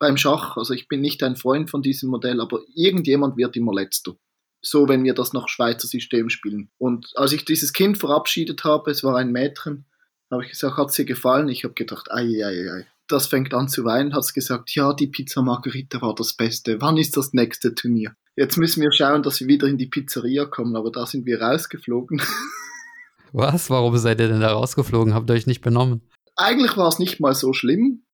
beim Schach, also ich bin nicht ein Freund von diesem Modell, aber irgendjemand wird immer letzter. So, wenn wir das nach Schweizer System spielen. Und als ich dieses Kind verabschiedet habe, es war ein Mädchen, habe ich gesagt, hat es dir gefallen? Ich habe gedacht, ei, ei, ei. Das fängt an zu weinen, hat gesagt, ja, die Pizza Margherita war das Beste. Wann ist das nächste Turnier? Jetzt müssen wir schauen, dass wir wieder in die Pizzeria kommen, aber da sind wir rausgeflogen. Was? Warum seid ihr denn da rausgeflogen? Habt ihr euch nicht benommen? Eigentlich war es nicht mal so schlimm.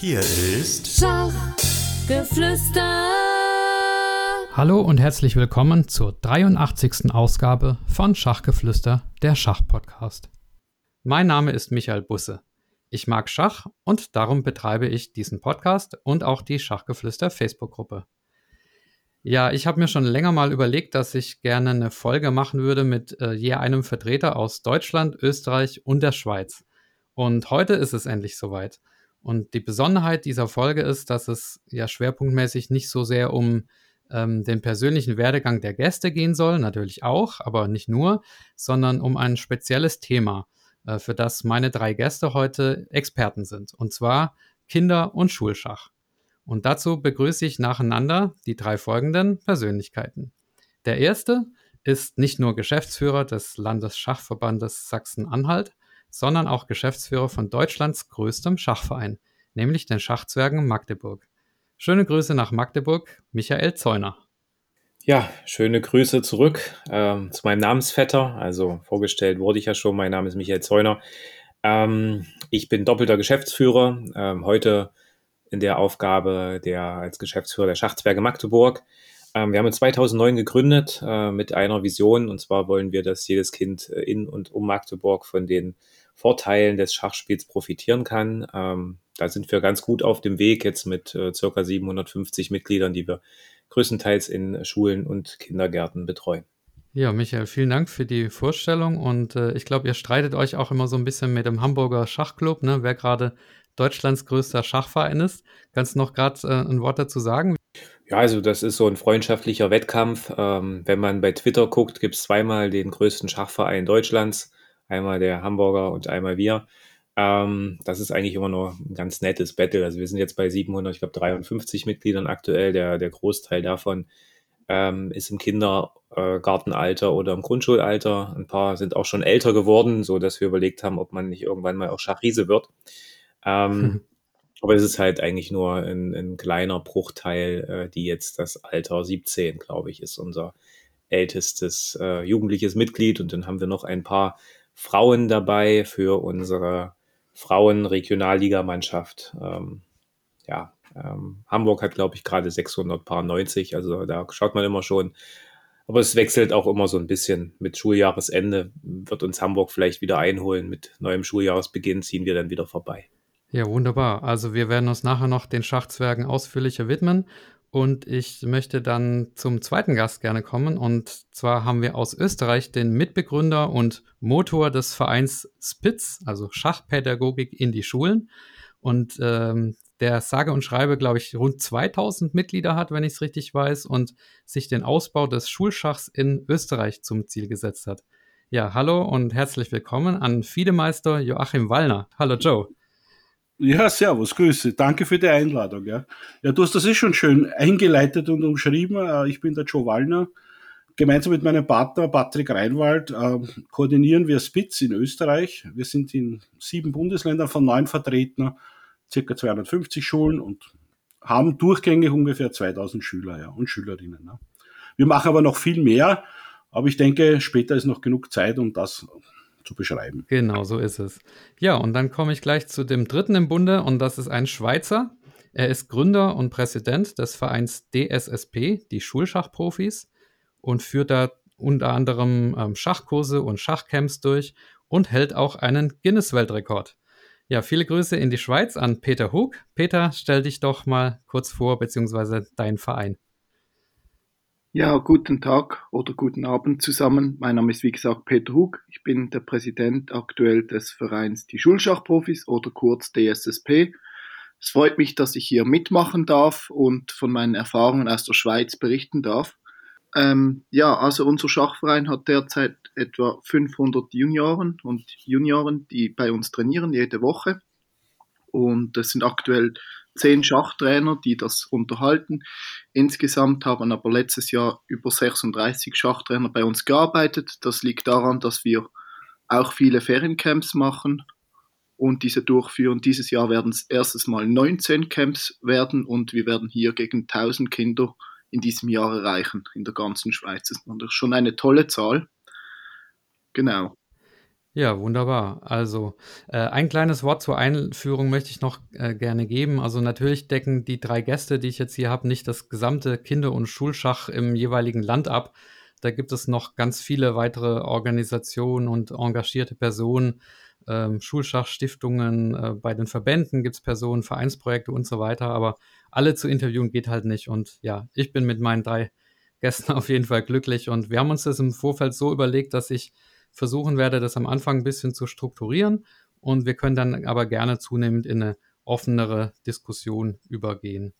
Hier ist Schachgeflüster. Hallo und herzlich willkommen zur 83. Ausgabe von Schachgeflüster, der Schachpodcast. Mein Name ist Michael Busse. Ich mag Schach und darum betreibe ich diesen Podcast und auch die Schachgeflüster Facebook-Gruppe. Ja, ich habe mir schon länger mal überlegt, dass ich gerne eine Folge machen würde mit äh, je einem Vertreter aus Deutschland, Österreich und der Schweiz. Und heute ist es endlich soweit. Und die Besonderheit dieser Folge ist, dass es ja schwerpunktmäßig nicht so sehr um ähm, den persönlichen Werdegang der Gäste gehen soll, natürlich auch, aber nicht nur, sondern um ein spezielles Thema, äh, für das meine drei Gäste heute Experten sind, und zwar Kinder- und Schulschach. Und dazu begrüße ich nacheinander die drei folgenden Persönlichkeiten. Der erste ist nicht nur Geschäftsführer des Landesschachverbandes Sachsen-Anhalt, sondern auch Geschäftsführer von Deutschlands größtem Schachverein, nämlich den Schachzwergen Magdeburg. Schöne Grüße nach Magdeburg, Michael Zeuner. Ja, schöne Grüße zurück ähm, zu meinem Namensvetter. Also vorgestellt wurde ich ja schon, mein Name ist Michael Zeuner. Ähm, ich bin doppelter Geschäftsführer, ähm, heute in der Aufgabe der als Geschäftsführer der Schachzwerge Magdeburg. Ähm, wir haben in 2009 gegründet äh, mit einer Vision und zwar wollen wir, dass jedes Kind äh, in und um Magdeburg von den Vorteilen des Schachspiels profitieren kann. Ähm, da sind wir ganz gut auf dem Weg jetzt mit äh, circa 750 Mitgliedern, die wir größtenteils in Schulen und Kindergärten betreuen. Ja, Michael, vielen Dank für die Vorstellung und äh, ich glaube, ihr streitet euch auch immer so ein bisschen mit dem Hamburger Schachclub, ne, wer gerade Deutschlands größter Schachverein ist. Kannst du noch gerade äh, ein Wort dazu sagen? Ja, also das ist so ein freundschaftlicher Wettkampf. Ähm, wenn man bei Twitter guckt, gibt es zweimal den größten Schachverein Deutschlands einmal der Hamburger und einmal wir. Ähm, das ist eigentlich immer nur ein ganz nettes Battle. Also wir sind jetzt bei 700, ich glaube 53 Mitgliedern aktuell. Der, der Großteil davon ähm, ist im Kindergartenalter oder im Grundschulalter. Ein paar sind auch schon älter geworden, so dass wir überlegt haben, ob man nicht irgendwann mal auch Schachriese wird. Ähm. Aber es ist halt eigentlich nur ein, ein kleiner Bruchteil, äh, die jetzt das Alter 17, glaube ich, ist unser ältestes äh, jugendliches Mitglied. Und dann haben wir noch ein paar Frauen dabei für unsere Frauen-Regionalligamannschaft. Ähm, ja, ähm, Hamburg hat, glaube ich, gerade 690, also da schaut man immer schon. Aber es wechselt auch immer so ein bisschen. Mit Schuljahresende wird uns Hamburg vielleicht wieder einholen. Mit neuem Schuljahresbeginn ziehen wir dann wieder vorbei. Ja, wunderbar. Also wir werden uns nachher noch den Schachzwergen ausführlicher widmen. Und ich möchte dann zum zweiten Gast gerne kommen. Und zwar haben wir aus Österreich den Mitbegründer und Motor des Vereins Spitz, also Schachpädagogik in die Schulen. Und ähm, der sage und schreibe, glaube ich, rund 2000 Mitglieder hat, wenn ich es richtig weiß, und sich den Ausbau des Schulschachs in Österreich zum Ziel gesetzt hat. Ja, hallo und herzlich willkommen an Fiedemeister Joachim Wallner. Hallo Joe. Ja, servus, Grüße. Danke für die Einladung. Ja, ja du hast das eh schon schön eingeleitet und umschrieben. Äh, ich bin der Joe Wallner. Gemeinsam mit meinem Partner Patrick Reinwald äh, koordinieren wir Spitz in Österreich. Wir sind in sieben Bundesländern von neun vertreten, circa 250 Schulen und haben durchgängig ungefähr 2000 Schüler ja, und Schülerinnen. Ja. Wir machen aber noch viel mehr, aber ich denke, später ist noch genug Zeit, um das zu beschreiben. Genau, so ist es. Ja, und dann komme ich gleich zu dem dritten im Bunde und das ist ein Schweizer. Er ist Gründer und Präsident des Vereins DSSP, die Schulschachprofis, und führt da unter anderem ähm, Schachkurse und Schachcamps durch und hält auch einen Guinness-Weltrekord. Ja, viele Grüße in die Schweiz an Peter Hug. Peter, stell dich doch mal kurz vor, beziehungsweise deinen Verein. Ja, guten Tag oder guten Abend zusammen. Mein Name ist wie gesagt Peter Hug. Ich bin der Präsident aktuell des Vereins Die Schulschachprofis oder kurz DSSP. Es freut mich, dass ich hier mitmachen darf und von meinen Erfahrungen aus der Schweiz berichten darf. Ähm, ja, also unser Schachverein hat derzeit etwa 500 Junioren und Junioren, die bei uns trainieren jede Woche. und es sind aktuell zehn Schachtrainer, die das unterhalten. Insgesamt haben aber letztes Jahr über 36 Schachtrainer bei uns gearbeitet. Das liegt daran, dass wir auch viele Feriencamps machen und diese durchführen. Dieses Jahr werden es erstes Mal 19 Camps werden und wir werden hier gegen 1000 Kinder in diesem Jahr erreichen in der ganzen Schweiz. Das ist schon eine tolle Zahl. Genau. Ja, wunderbar. Also äh, ein kleines Wort zur Einführung möchte ich noch äh, gerne geben. Also natürlich decken die drei Gäste, die ich jetzt hier habe, nicht das gesamte Kinder- und Schulschach im jeweiligen Land ab. Da gibt es noch ganz viele weitere Organisationen und engagierte Personen, ähm, Schulschachstiftungen, äh, bei den Verbänden gibt es Personen, Vereinsprojekte und so weiter. Aber alle zu interviewen geht halt nicht. Und ja, ich bin mit meinen drei Gästen auf jeden Fall glücklich. Und wir haben uns das im Vorfeld so überlegt, dass ich versuchen werde, das am Anfang ein bisschen zu strukturieren und wir können dann aber gerne zunehmend in eine offenere Diskussion übergehen.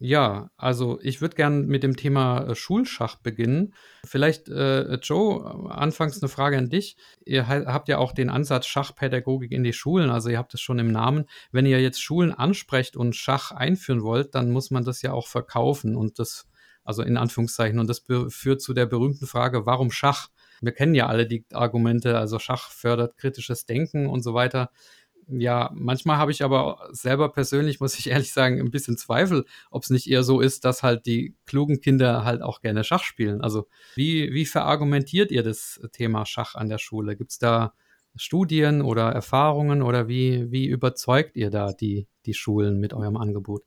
Ja, also ich würde gerne mit dem Thema äh, Schulschach beginnen. Vielleicht, äh, Joe, anfangs eine Frage an dich. Ihr habt ja auch den Ansatz Schachpädagogik in die Schulen, also ihr habt es schon im Namen. Wenn ihr jetzt Schulen ansprecht und Schach einführen wollt, dann muss man das ja auch verkaufen und das, also in Anführungszeichen, und das führt zu der berühmten Frage, warum Schach? Wir kennen ja alle die Argumente, also Schach fördert kritisches Denken und so weiter. Ja, manchmal habe ich aber selber persönlich, muss ich ehrlich sagen, ein bisschen Zweifel, ob es nicht eher so ist, dass halt die klugen Kinder halt auch gerne Schach spielen. Also wie, wie verargumentiert ihr das Thema Schach an der Schule? Gibt es da Studien oder Erfahrungen oder wie, wie überzeugt ihr da die, die Schulen mit eurem Angebot?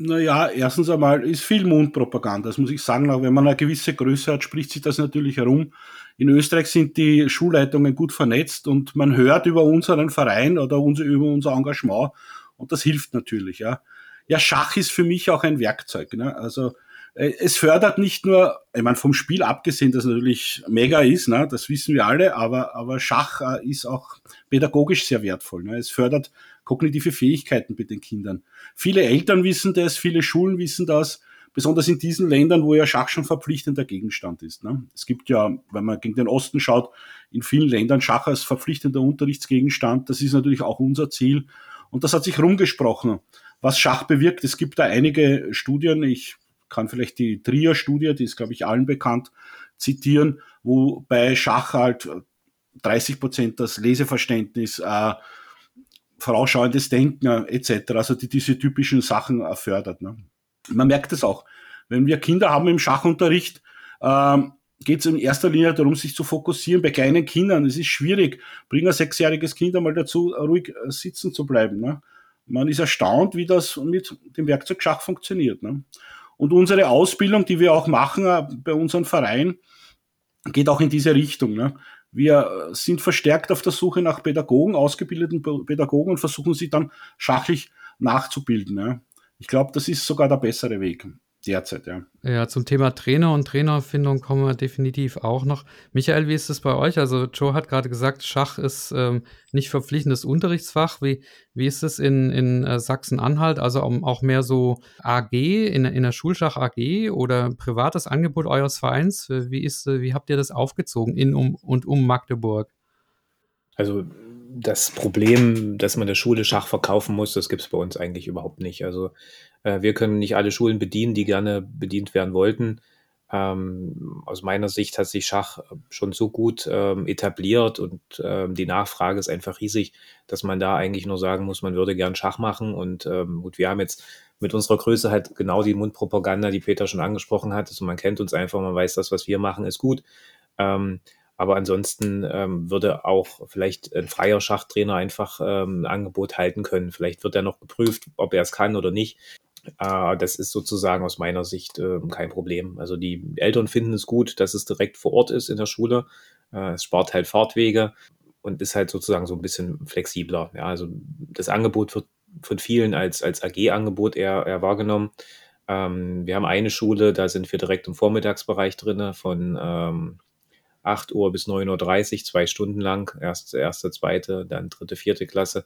Naja, erstens einmal ist viel Mundpropaganda, das muss ich sagen. Auch wenn man eine gewisse Größe hat, spricht sich das natürlich herum. In Österreich sind die Schulleitungen gut vernetzt und man hört über unseren Verein oder über unser Engagement und das hilft natürlich. Ja, ja Schach ist für mich auch ein Werkzeug. Ne? Also äh, es fördert nicht nur, ich meine, vom Spiel abgesehen, das natürlich mega ist, ne, das wissen wir alle, aber, aber Schach äh, ist auch pädagogisch sehr wertvoll. Ne. Es fördert kognitive Fähigkeiten bei den Kindern. Viele Eltern wissen das, viele Schulen wissen das, besonders in diesen Ländern, wo ja Schach schon verpflichtender Gegenstand ist. Ne. Es gibt ja, wenn man gegen den Osten schaut, in vielen Ländern Schach als verpflichtender Unterrichtsgegenstand. Das ist natürlich auch unser Ziel. Und das hat sich rumgesprochen, was Schach bewirkt. Es gibt da einige Studien, ich kann vielleicht die Trier-Studie, die ist, glaube ich, allen bekannt, zitieren, wo bei Schach halt 30 Prozent das Leseverständnis, äh, vorausschauendes Denken äh, etc., also die diese typischen Sachen fördert. Ne? Man merkt es auch. Wenn wir Kinder haben im Schachunterricht, äh, geht es in erster Linie darum, sich zu fokussieren. Bei kleinen Kindern, es ist schwierig, bring ein sechsjähriges Kind einmal dazu, ruhig äh, sitzen zu bleiben. Ne? Man ist erstaunt, wie das mit dem Werkzeug Schach funktioniert. Ne? Und unsere Ausbildung, die wir auch machen äh, bei unserem Verein, geht auch in diese Richtung. Ne? Wir sind verstärkt auf der Suche nach Pädagogen, ausgebildeten Pädagogen und versuchen sie dann schachlich nachzubilden. Ich glaube, das ist sogar der bessere Weg derzeit, ja. Ja, zum Thema Trainer und Trainerfindung kommen wir definitiv auch noch. Michael, wie ist es bei euch? Also Joe hat gerade gesagt, Schach ist ähm, nicht verpflichtendes Unterrichtsfach. Wie, wie ist es in, in äh, Sachsen-Anhalt? Also um, auch mehr so AG, in, in der Schulschach AG oder privates Angebot eures Vereins? Wie, ist, wie habt ihr das aufgezogen in um, und um Magdeburg? Also das Problem, dass man der Schule Schach verkaufen muss, das gibt es bei uns eigentlich überhaupt nicht. Also äh, wir können nicht alle Schulen bedienen, die gerne bedient werden wollten. Ähm, aus meiner Sicht hat sich Schach schon so gut ähm, etabliert und ähm, die Nachfrage ist einfach riesig, dass man da eigentlich nur sagen muss, man würde gern Schach machen. Und ähm, gut, wir haben jetzt mit unserer Größe halt genau die Mundpropaganda, die Peter schon angesprochen hat. Also man kennt uns einfach, man weiß, das, was wir machen, ist gut. Ähm, aber ansonsten ähm, würde auch vielleicht ein freier Schachtrainer einfach ähm, ein Angebot halten können. Vielleicht wird er noch geprüft, ob er es kann oder nicht. Äh, das ist sozusagen aus meiner Sicht äh, kein Problem. Also die Eltern finden es gut, dass es direkt vor Ort ist in der Schule. Äh, es spart halt Fahrtwege und ist halt sozusagen so ein bisschen flexibler. Ja, also das Angebot wird von vielen als, als AG-Angebot eher, eher wahrgenommen. Ähm, wir haben eine Schule, da sind wir direkt im Vormittagsbereich drin, von ähm, 8 Uhr bis 9.30 Uhr, zwei Stunden lang. Erst erste, zweite, dann dritte, vierte Klasse.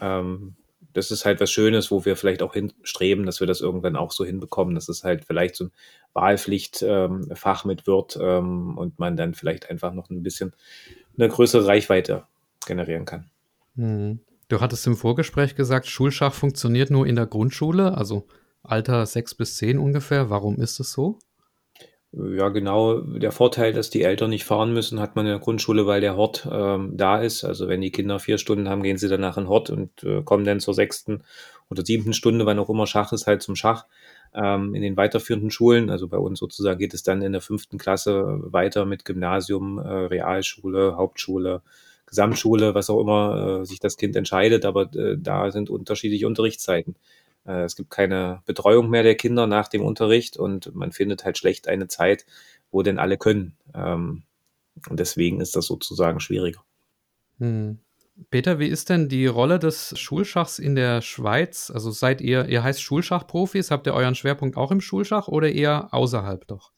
Ähm, das ist halt was Schönes, wo wir vielleicht auch hinstreben, dass wir das irgendwann auch so hinbekommen, dass es halt vielleicht so ein Wahlpflichtfach ähm, mit wird ähm, und man dann vielleicht einfach noch ein bisschen eine größere Reichweite generieren kann. Mhm. Du hattest im Vorgespräch gesagt, Schulschach funktioniert nur in der Grundschule, also Alter 6 bis 10 ungefähr. Warum ist es so? Ja, genau. Der Vorteil, dass die Eltern nicht fahren müssen, hat man in der Grundschule, weil der Hort ähm, da ist. Also wenn die Kinder vier Stunden haben, gehen sie danach in den Hort und äh, kommen dann zur sechsten oder siebten Stunde, wann auch immer Schach ist, halt zum Schach. Ähm, in den weiterführenden Schulen, also bei uns sozusagen geht es dann in der fünften Klasse weiter mit Gymnasium, äh, Realschule, Hauptschule, Gesamtschule, was auch immer äh, sich das Kind entscheidet, aber äh, da sind unterschiedliche Unterrichtszeiten. Äh, es gibt keine Betreuung mehr der Kinder nach dem Unterricht und man findet halt schlecht eine Zeit, wo denn alle können. Ähm, und deswegen ist das sozusagen schwieriger. Hm. Peter, wie ist denn die Rolle des Schulschachs in der Schweiz? Also seid ihr, ihr heißt Schulschachprofis, habt ihr euren Schwerpunkt auch im Schulschach oder eher außerhalb doch?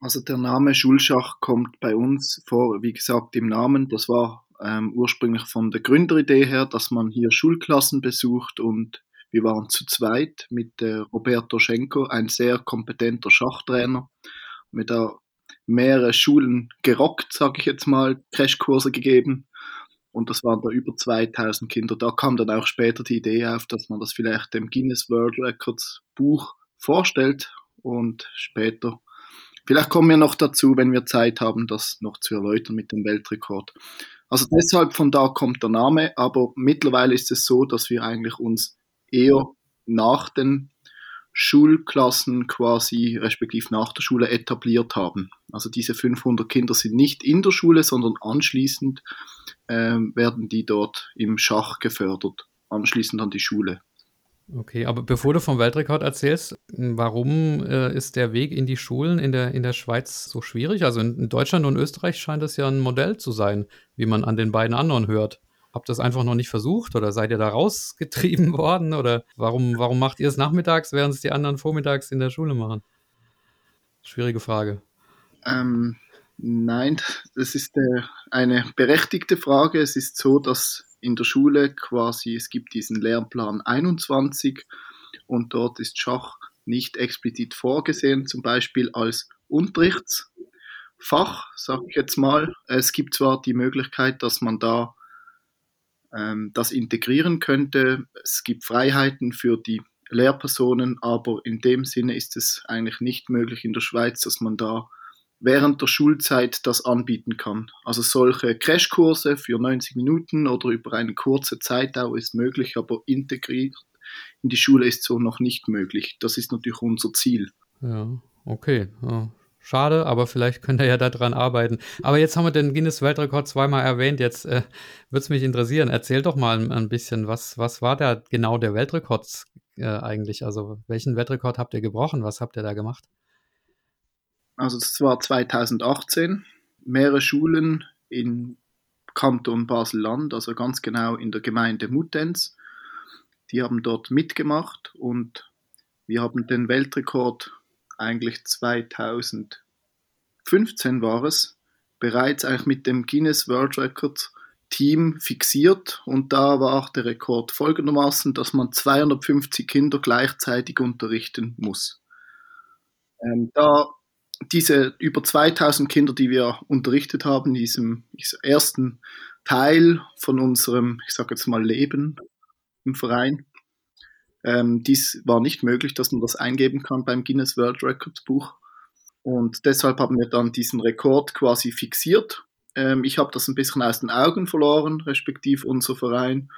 Also der Name Schulschach kommt bei uns vor, wie gesagt, im Namen. Das war ähm, ursprünglich von der Gründeridee her, dass man hier Schulklassen besucht und wir waren zu zweit mit äh, Roberto Schenko, ein sehr kompetenter Schachtrainer, mit da mehrere Schulen gerockt, sage ich jetzt mal, Crashkurse gegeben. Und das waren da über 2000 Kinder. Da kam dann auch später die Idee auf, dass man das vielleicht dem Guinness World Records Buch vorstellt und später Vielleicht kommen wir noch dazu, wenn wir Zeit haben, das noch zu erläutern mit dem Weltrekord. Also deshalb von da kommt der Name, aber mittlerweile ist es so, dass wir eigentlich uns eher nach den Schulklassen quasi, respektive nach der Schule etabliert haben. Also diese 500 Kinder sind nicht in der Schule, sondern anschließend äh, werden die dort im Schach gefördert, anschließend an die Schule. Okay, aber bevor du vom Weltrekord erzählst, warum äh, ist der Weg in die Schulen in der, in der Schweiz so schwierig? Also in, Deutschland und Österreich scheint es ja ein Modell zu sein, wie man an den beiden anderen hört. Habt ihr es einfach noch nicht versucht oder seid ihr da rausgetrieben worden? Oder warum, warum macht ihr es nachmittags, während es die anderen vormittags in der Schule machen? Schwierige Frage. Ähm, nein, das ist äh, eine berechtigte Frage. Es ist so, dass in der Schule quasi, es gibt diesen Lernplan 21 und dort ist Schach nicht explizit vorgesehen, zum Beispiel als Unterrichtsfach, sage ich jetzt mal. Es gibt zwar die Möglichkeit, dass man da ähm, das integrieren könnte. Es gibt Freiheiten für die Lehrpersonen, aber in dem Sinne ist es eigentlich nicht möglich in der Schweiz, dass man da während der Schulzeit das anbieten kann. Also solche Crashkurse für 90 Minuten oder über eine kurze Zeitdauer ist möglich, aber integriert in die Schule ist so noch nicht möglich. Das ist natürlich unser Ziel. Ja, okay. Ja, Schade, aber vielleicht könnt ihr ja daran arbeiten. Aber jetzt haben wir den Guinness Weltrekord zweimal erwähnt. Jetzt äh, würde es mich interessieren. Erzähl doch mal ein, bisschen, was, was war da genau der Weltrekord äh, eigentlich? Also welchen Weltrekord habt ihr gebrochen? Was habt ihr da gemacht? Also das war 2018. Mehrere Schulen in Kanton Basel-Land, also ganz genau in der Gemeinde Muttenz. Die haben dort mitgemacht und wir haben den Weltrekord eigentlich 2015 war es, bereits eigentlich mit dem Guinness World Records Team fixiert und da war auch der Rekord folgendermaßen, dass man 250 Kinder gleichzeitig unterrichten muss. Ähm, da diese über 2000 Kinder, die wir unterrichtet haben, in diesem ersten Teil von unserem, ich sage jetzt mal, Leben im Verein, ähm, dies war nicht möglich, dass man das eingeben kann beim Guinness World Records Buch. Und deshalb haben wir dann diesen Rekord quasi fixiert. Ähm, ich habe das ein bisschen aus den Augen verloren, respektive unser Verein.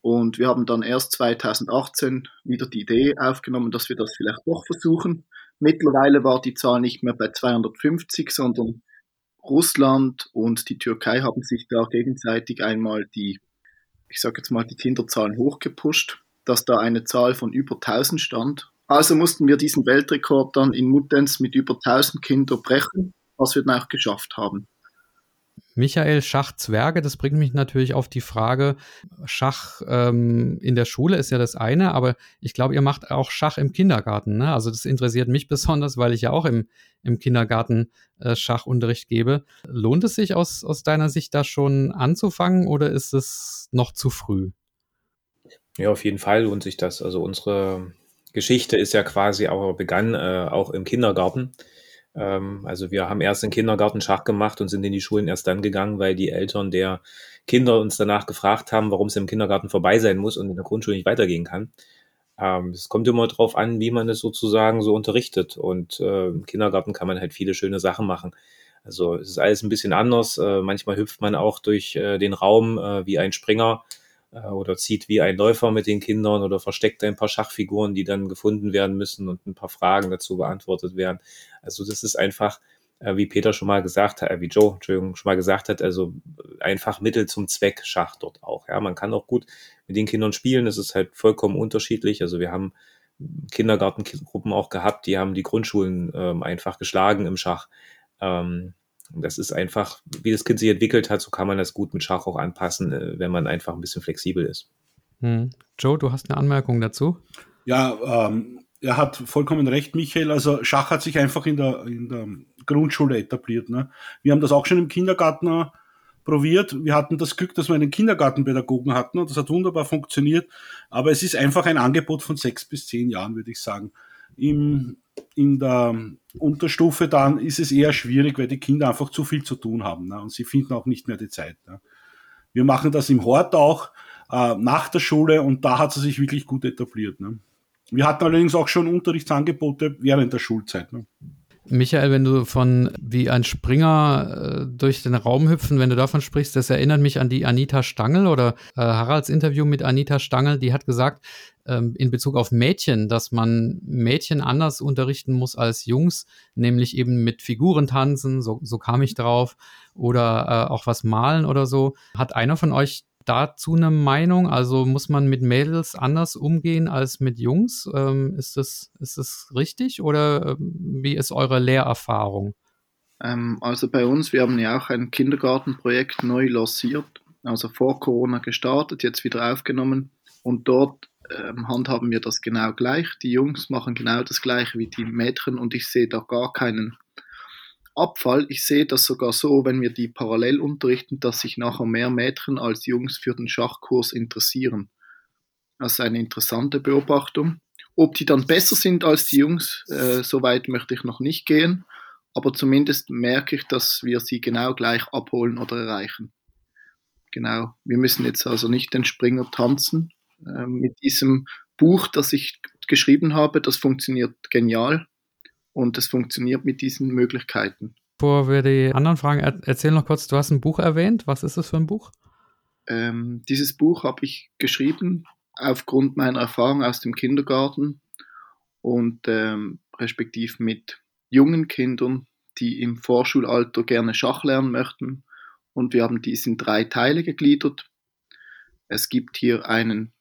Und wir haben dann erst 2018 wieder die Idee aufgenommen, dass wir das vielleicht doch versuchen. Mittlerweile war die Zahl nicht mehr bei 250, sondern Russland und die Türkei haben sich da gegenseitig einmal die, ich sage jetzt mal, die Kinderzahlen hochgepusht dass da eine Zahl von über 1000 stand. Also mussten wir diesen Weltrekord dann in Muttenz mit über 1000 Kindern brechen, was wir dann auch geschafft haben. Michael Schach-Zwerge, das bringt mich natürlich auf die Frage, Schach ähm, in der Schule ist ja das eine, aber ich glaube, ihr macht auch Schach im Kindergarten. Ne? Also das interessiert mich besonders, weil ich ja auch im, im Kindergarten äh, Schachunterricht gebe. Lohnt es sich aus, aus deiner Sicht da schon anzufangen oder ist es noch zu früh? Ja, auf jeden Fall lohnt sich das. Also unsere Geschichte ist ja quasi auch begann äh, auch im Kindergarten. Ähm, also wir haben erst im Kindergarten Schach gemacht und sind in die Schulen erst dann gegangen, weil die Eltern der Kinder uns danach gefragt haben, warum es im Kindergarten vorbei sein muss und in der Grundschule nicht weitergehen kann. Ähm, es kommt immer darauf an, wie man es sozusagen so unterrichtet. Und äh, im Kindergarten kann man halt viele schöne Sachen machen. Also es ist alles ein bisschen anders. Äh, manchmal hüpft man auch durch äh, den Raum äh, wie ein Springer oder zieht wie ein Läufer mit den Kindern oder versteckt ein paar Schachfiguren, die dann gefunden werden müssen und ein paar Fragen dazu beantwortet werden. Also das ist einfach, äh, wie Peter schon mal gesagt hat, äh, wie Joe, Entschuldigung, schon mal gesagt hat, also einfach Mittel zum Zweck Schach dort auch. Ja, man kann auch gut mit den Kindern spielen. Es ist halt vollkommen unterschiedlich. Also wir haben Kindergartengruppen auch gehabt, die haben die Grundschulen ähm, einfach geschlagen im Schach. Ähm, das ist einfach, wie das Kind sich entwickelt hat, so kann man das gut mit Schach auch anpassen, äh, wenn man einfach ein bisschen flexibel ist. Hm. Joe, du hast eine Anmerkung dazu? Ja, ähm, er hat vollkommen recht, Michael. Also Schach hat sich einfach in der, in der Grundschule etabliert. Ne? Wir haben das auch schon im Kindergarten äh, probiert. Wir hatten das Glück, dass wir einen Kindergartenpädagogen hatten und das hat wunderbar funktioniert. Aber es ist einfach ein Angebot von sechs bis zehn Jahren, würde ich sagen. Im, in der Unterstufe dann ist es eher schwierig, weil die Kinder einfach zu viel zu tun haben ne? und sie finden auch nicht mehr die Zeit. Ne? Wir machen das im Hort auch äh, nach der Schule und da hat es sich wirklich gut etabliert. Ne? Wir hatten allerdings auch schon Unterrichtsangebote während der Schulzeit. Ne? Michael, wenn du von wie ein Springer äh, durch den Raum hüpfen, wenn du davon sprichst, das erinnert mich an die Anita Stangl oder äh, Haralds Interview mit Anita Stangl, die hat gesagt, ähm, in Bezug auf Mädchen, dass man Mädchen anders unterrichten muss als Jungs, nämlich eben mit Figuren tanzen, so, so kam ich drauf, oder äh, auch was malen oder so. Hat einer von euch dazu eine Meinung? Also muss man mit Mädels anders umgehen als mit Jungs? Ähm, ist, das, ist das richtig oder ähm, wie ist eure Lehrerfahrung? Ähm, also bei uns, wir haben ja auch ein Kindergartenprojekt neu lanciert, also vor Corona gestartet, jetzt wieder aufgenommen und dort ähm, handhaben wir das genau gleich. Die Jungs machen genau das gleiche wie die Mädchen und ich sehe da gar keinen Abfall. Ich sehe das sogar so, wenn wir die parallel unterrichten, dass sich nachher mehr Mädchen als Jungs für den Schachkurs interessieren. Das ist eine interessante Beobachtung. Ob die dann besser sind als die Jungs, äh, so weit möchte ich noch nicht gehen, aber zumindest merke ich, dass wir sie genau gleich abholen oder erreichen. Genau, wir müssen jetzt also nicht den Springer tanzen. Äh, mit diesem Buch, das ich geschrieben habe, das funktioniert genial und es funktioniert mit diesen Möglichkeiten. Bevor wir die anderen Fragen er erzählen noch kurz, du hast ein Buch erwähnt. Was ist das für ein Buch? Ähm, dieses Buch habe ich geschrieben aufgrund meiner Erfahrung aus dem Kindergarten und ähm, respektiv mit jungen Kindern, die im Vorschulalter gerne Schach lernen möchten. Und wir haben dies in drei Teile gegliedert. Es gibt hier einen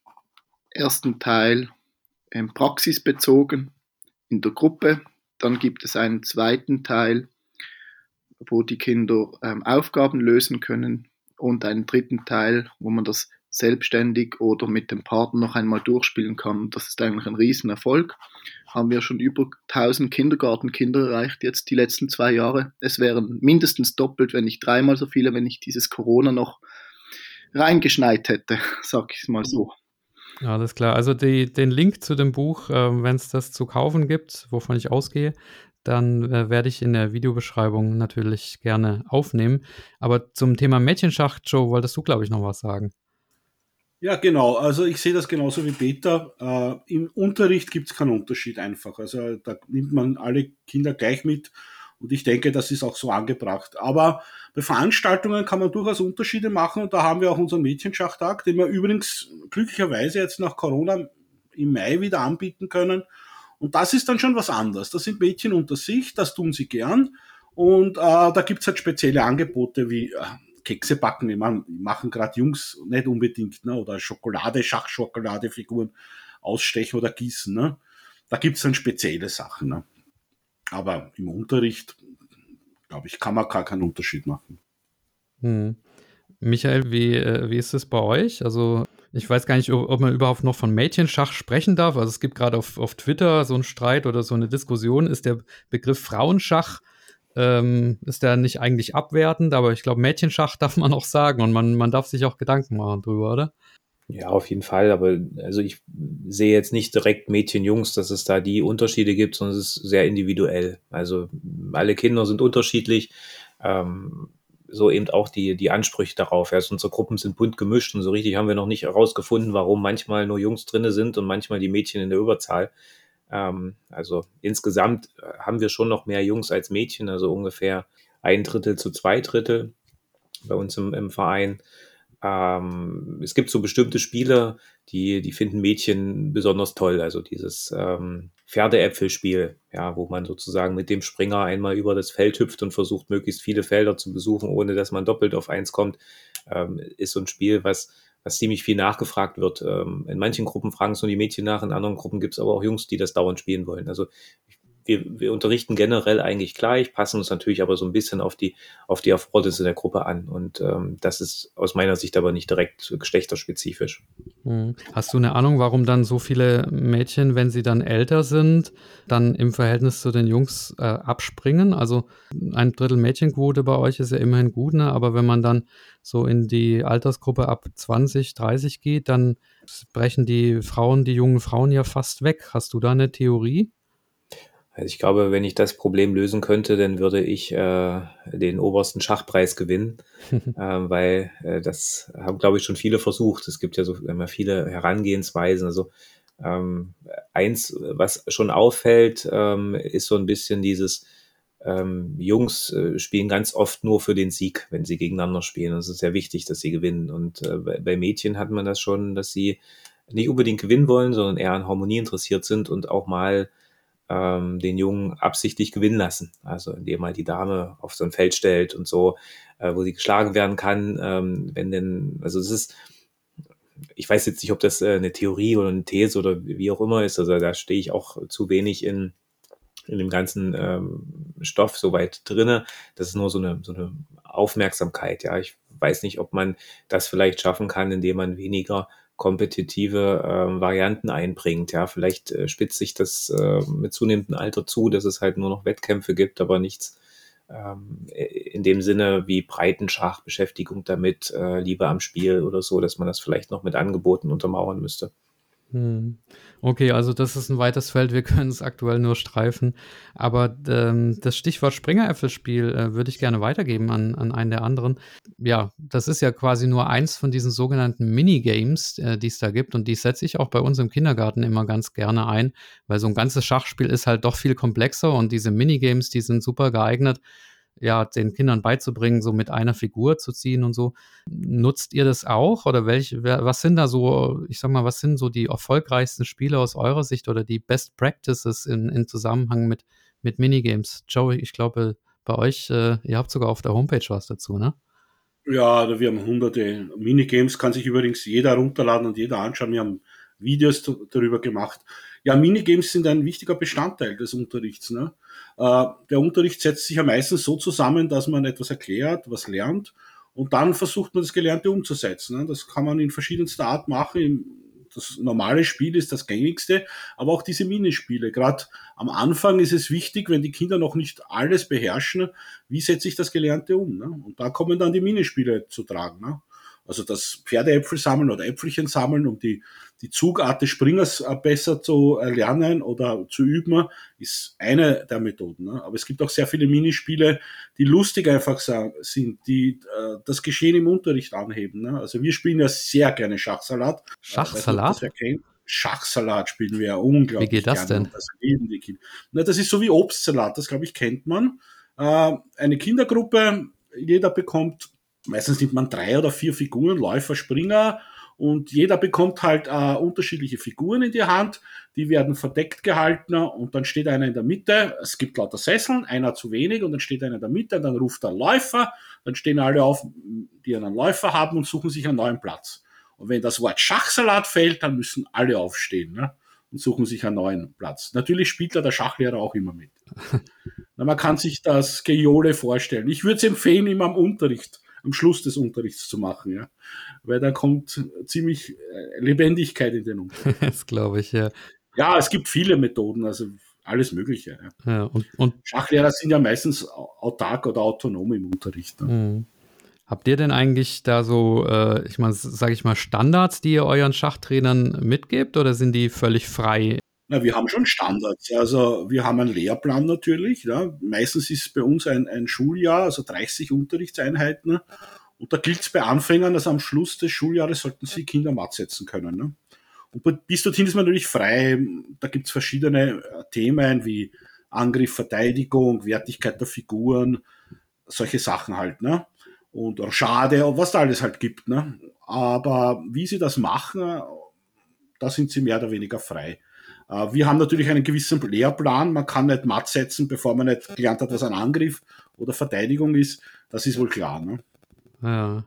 ersten Teil ähm, praxisbezogen in der Gruppe, dann gibt es einen zweiten Teil, wo die Kinder ähm, Aufgaben lösen können und einen dritten Teil, wo man das selbstständig oder mit dem Partner noch einmal durchspielen kann. Das ist eigentlich ein Riesenerfolg. Haben wir schon über 1000 Kindergartenkinder erreicht jetzt die letzten zwei Jahre. Es wären mindestens doppelt, wenn nicht dreimal so viele, wenn ich dieses Corona noch reingeschneit hätte, sag ich mal so. Alles klar. Also die, den Link zu dem Buch, äh, wenn es das zu kaufen gibt, wovon ich ausgehe, dann äh, werde ich in der Videobeschreibung natürlich gerne aufnehmen. Aber zum Thema Mädchenschach, Joe, wolltest du, glaube ich, noch was sagen? Ja, genau. Also ich sehe das genauso wie Peter. Äh, Im Unterricht gibt es keinen Unterschied einfach. Also da nimmt man alle Kinder gleich mit und ich denke, das ist auch so angebracht. Aber bei Veranstaltungen kann man durchaus Unterschiede machen und da haben wir auch unseren Mädchenschachtag, den wir übrigens glücklicherweise jetzt nach Corona im Mai wieder anbieten können. Und das ist dann schon was anderes. Das sind Mädchen unter sich, das tun sie gern. Und äh, da gibt's halt spezielle Angebote wie äh, Kekse backen. Ich meine, machen gerade Jungs nicht unbedingt, ne? oder Schokolade, Schachschokoladefiguren ausstechen oder gießen. Ne? Da gibt's dann spezielle Sachen. Ne? Aber im Unterricht, glaube ich, kann man gar keinen Unterschied machen. Hm. Michael, wie, äh, wie ist es bei euch? Also, ich weiß gar nicht, ob man überhaupt noch von Mädchenschach sprechen darf. Also, es gibt gerade auf, auf Twitter so einen Streit oder so eine Diskussion. Ist der Begriff Frauenschach, ähm, ist der nicht eigentlich abwertend? Aber ich glaube, Mädchenschach darf man auch sagen und man, man darf sich auch Gedanken machen drüber, oder? Ja, auf jeden Fall. Aber also ich sehe jetzt nicht direkt Mädchen-Jungs, dass es da die Unterschiede gibt, sondern es ist sehr individuell. Also alle Kinder sind unterschiedlich. Ähm, so eben auch die, die Ansprüche darauf. Also unsere Gruppen sind bunt gemischt und so richtig haben wir noch nicht herausgefunden, warum manchmal nur Jungs drinne sind und manchmal die Mädchen in der Überzahl. Ähm, also insgesamt äh, haben wir schon noch mehr Jungs als Mädchen, also ungefähr ein Drittel zu zwei Drittel bei uns im, im Verein. Ähm, es gibt so bestimmte Spiele, die, die finden Mädchen besonders toll. Also dieses ähm, Pferdeäpfelspiel, ja, wo man sozusagen mit dem Springer einmal über das Feld hüpft und versucht, möglichst viele Felder zu besuchen, ohne dass man doppelt auf eins kommt, ähm, ist so ein Spiel, was, was ziemlich viel nachgefragt wird. Ähm, in manchen Gruppen fragen es nur die Mädchen nach, in anderen Gruppen gibt es aber auch Jungs, die das dauernd spielen wollen. Also ich wir, wir unterrichten generell eigentlich gleich, passen uns natürlich aber so ein bisschen auf die, auf die Erfordernisse der Gruppe an. Und ähm, das ist aus meiner Sicht aber nicht direkt geschlechterspezifisch. Hm. Hast du eine Ahnung, warum dann so viele Mädchen, wenn sie dann älter sind, dann im Verhältnis zu den Jungs äh, abspringen? Also ein Drittel Mädchenquote bei euch ist ja immerhin gut, ne? aber wenn man dann so in die Altersgruppe ab 20, 30 geht, dann brechen die Frauen, die jungen Frauen ja fast weg. Hast du da eine Theorie? Also ich glaube, wenn ich das Problem lösen könnte, dann würde ich äh, den obersten Schachpreis gewinnen, äh, weil äh, das haben, glaube ich, schon viele versucht. Es gibt ja so immer viele Herangehensweisen. Also ähm, eins, was schon auffällt, ähm, ist so ein bisschen dieses ähm, Jungs äh, spielen ganz oft nur für den Sieg, wenn sie gegeneinander spielen. Und es ist sehr wichtig, dass sie gewinnen. Und äh, bei Mädchen hat man das schon, dass sie nicht unbedingt gewinnen wollen, sondern eher an Harmonie interessiert sind und auch mal ähm, den Jungen absichtlich gewinnen lassen. Also indem er die Dame auf so ein Feld stellt und so, äh, wo sie geschlagen werden kann. Ähm, wenn denn, also es ist, ich weiß jetzt nicht, ob das äh, eine Theorie oder eine These oder wie auch immer ist. Also da stehe ich auch zu wenig in, in dem ganzen ähm, Stoff so weit drinne. Das ist nur so eine, so eine Aufmerksamkeit. Ja, ich weiß nicht, ob man das vielleicht schaffen kann, indem man weniger kompetitive äh, Varianten einbringt. Ja, vielleicht äh, spitzt sich das äh, mit zunehmendem Alter zu, dass es halt nur noch Wettkämpfe gibt, aber nichts ähm, in dem Sinne wie Breitenschach, Beschäftigung damit, äh, Liebe am Spiel oder so, dass man das vielleicht noch mit Angeboten untermauern müsste. Hm. Okay, also das ist ein weites Feld, wir können es aktuell nur streifen. Aber ähm, das Stichwort Springeräpfelspiel äh, würde ich gerne weitergeben an, an einen der anderen. Ja, das ist ja quasi nur eins von diesen sogenannten Minigames, äh, die es da gibt. Und die setze ich auch bei uns im Kindergarten immer ganz gerne ein, weil so ein ganzes Schachspiel ist halt doch viel komplexer und diese Minigames, die sind super geeignet, ja, den Kindern beizubringen, so mit einer Figur zu ziehen und so. Nutzt ihr das auch? Oder welche, was sind da so, ich sag mal, was sind so die erfolgreichsten Spiele aus eurer Sicht oder die Best Practices in, in Zusammenhang mit, mit Minigames? Joey, ich glaube, bei euch, äh, ihr habt sogar auf der Homepage was dazu, ne? Ja, wir haben hunderte Minigames, kann sich übrigens jeder runterladen und jeder anschauen. Wir haben Videos darüber gemacht. Ja, Minigames sind ein wichtiger Bestandteil des Unterrichts. Ne? Äh, der Unterricht setzt sich ja meistens so zusammen, dass man etwas erklärt, was lernt und dann versucht man das Gelernte umzusetzen. Ne? Das kann man in verschiedenster Art machen. Das normale Spiel ist das gängigste, aber auch diese Minispiele. Gerade am Anfang ist es wichtig, wenn die Kinder noch nicht alles beherrschen, wie setze ich das Gelernte um. Ne? Und da kommen dann die Minispiele zu tragen. Ne? Also das Pferdeäpfel sammeln oder Äpfelchen sammeln, um die, die Zugart des Springers äh, besser zu lernen oder zu üben, ist eine der Methoden. Ne? Aber es gibt auch sehr viele Minispiele, die lustig einfach sind, die äh, das Geschehen im Unterricht anheben. Ne? Also wir spielen ja sehr gerne Schachsalat. Schachsalat? Schachsalat spielen wir ja unglaublich Wie geht das gerne. denn? Das lieben die Kinder. Na, das ist so wie Obstsalat, das glaube ich kennt man. Äh, eine Kindergruppe, jeder bekommt Meistens nimmt man drei oder vier Figuren, Läufer, Springer, und jeder bekommt halt äh, unterschiedliche Figuren in die Hand, die werden verdeckt gehalten und dann steht einer in der Mitte, es gibt lauter Sesseln, einer zu wenig und dann steht einer in der Mitte, dann ruft der Läufer, dann stehen alle auf, die einen Läufer haben und suchen sich einen neuen Platz. Und wenn das Wort Schachsalat fällt, dann müssen alle aufstehen ne? und suchen sich einen neuen Platz. Natürlich spielt da der Schachlehrer auch immer mit. Na, man kann sich das Geole vorstellen. Ich würde es empfehlen, immer am Unterricht am Schluss des Unterrichts zu machen, ja. Weil da kommt ziemlich äh, Lebendigkeit in den Unterricht. das glaube ich, ja. Ja, es gibt viele Methoden, also alles Mögliche. Ja. ja und, und Schachlehrer sind ja meistens autark oder autonom im Unterricht. Ne? Mhm. Habt ihr denn eigentlich da so, äh, ich mal, sage ich mal, Standards, die ihr euren Schachtrainern mitgebt oder sind die völlig frei? Na, wir haben schon Standards. Also wir haben einen Lehrplan natürlich. Ja. Meistens ist bei uns ein, ein Schuljahr, also 30 Unterrichtseinheiten. Und da gilt es bei Anfängern, dass am Schluss des Schuljahres sollten sie Kinder matt setzen können. Ne? Und bis dorthin ist man natürlich frei. Da gibt es verschiedene äh, Themen wie Angriff, Verteidigung, Wertigkeit der Figuren, solche Sachen halt. Ne? Und Schade, was da alles halt gibt. Ne? Aber wie sie das machen, da sind sie mehr oder weniger frei. Äh, wir haben natürlich einen gewissen Lehrplan. Man kann nicht matt setzen, bevor man nicht gelernt hat, was ein Angriff oder Verteidigung ist. Das ist wohl klar. Ne? Ja.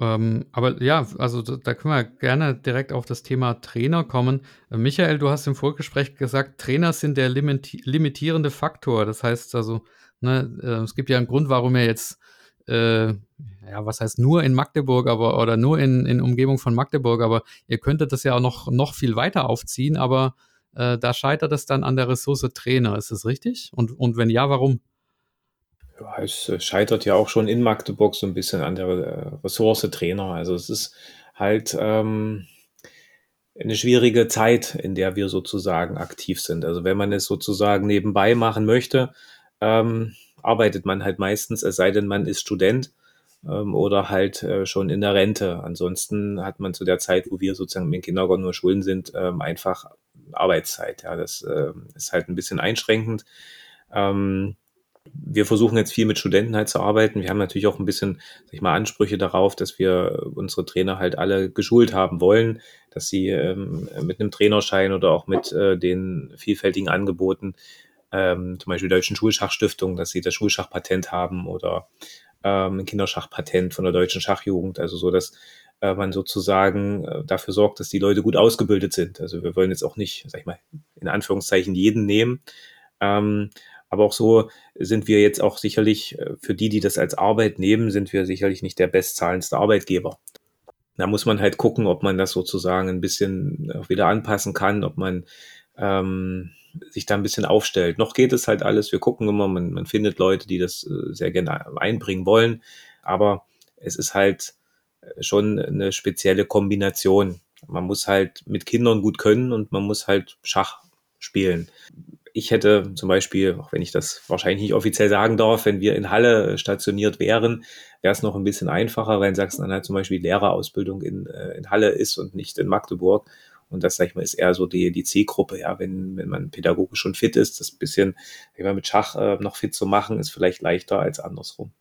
Ähm, aber ja, also da können wir gerne direkt auf das Thema Trainer kommen. Äh, Michael, du hast im Vorgespräch gesagt, Trainer sind der limiti limitierende Faktor. Das heißt also, ne, äh, es gibt ja einen Grund, warum er jetzt, äh, ja, was heißt nur in Magdeburg, aber oder nur in, in Umgebung von Magdeburg, aber ihr könntet das ja auch noch, noch viel weiter aufziehen, aber äh, da scheitert es dann an der Ressource Trainer. Ist das richtig? Und, und wenn ja, warum? Ja, es äh, scheitert ja auch schon in Magdeburg so ein bisschen an der äh, Ressource Trainer. Also es ist halt ähm, eine schwierige Zeit, in der wir sozusagen aktiv sind. Also wenn man es sozusagen nebenbei machen möchte, ähm, arbeitet man halt meistens, es sei denn, man ist Student ähm, oder halt äh, schon in der Rente. Ansonsten hat man zu der Zeit, wo wir sozusagen im Kindergarten oder Schulen sind, ähm, einfach Arbeitszeit. Ja, das äh, ist halt ein bisschen einschränkend. Ähm, wir versuchen jetzt viel mit Studenten halt zu arbeiten. Wir haben natürlich auch ein bisschen, sag ich mal, Ansprüche darauf, dass wir unsere Trainer halt alle geschult haben wollen, dass sie ähm, mit einem Trainerschein oder auch mit äh, den vielfältigen Angeboten, ähm, zum Beispiel der Deutschen Schulschachstiftung, dass sie das Schulschachpatent haben oder ähm, ein Kinderschachpatent von der Deutschen Schachjugend, also so, dass äh, man sozusagen äh, dafür sorgt, dass die Leute gut ausgebildet sind. Also wir wollen jetzt auch nicht, sag ich mal, in Anführungszeichen jeden nehmen, ähm, aber auch so sind wir jetzt auch sicherlich, äh, für die, die das als Arbeit nehmen, sind wir sicherlich nicht der bestzahlendste Arbeitgeber. Da muss man halt gucken, ob man das sozusagen ein bisschen wieder anpassen kann, ob man ähm, sich da ein bisschen aufstellt. Noch geht es halt alles. Wir gucken immer, man, man findet Leute, die das äh, sehr gerne einbringen wollen. Aber es ist halt schon eine spezielle Kombination. Man muss halt mit Kindern gut können und man muss halt Schach spielen ich hätte zum Beispiel, auch wenn ich das wahrscheinlich nicht offiziell sagen darf, wenn wir in Halle stationiert wären, wäre es noch ein bisschen einfacher, weil in Sachsen-Anhalt zum Beispiel Lehrerausbildung in, äh, in Halle ist und nicht in Magdeburg. Und das, sag ich mal, ist eher so die, die Zielgruppe, ja, wenn, wenn man pädagogisch schon fit ist, das bisschen, wenn man mit Schach äh, noch fit zu machen, ist vielleicht leichter als andersrum.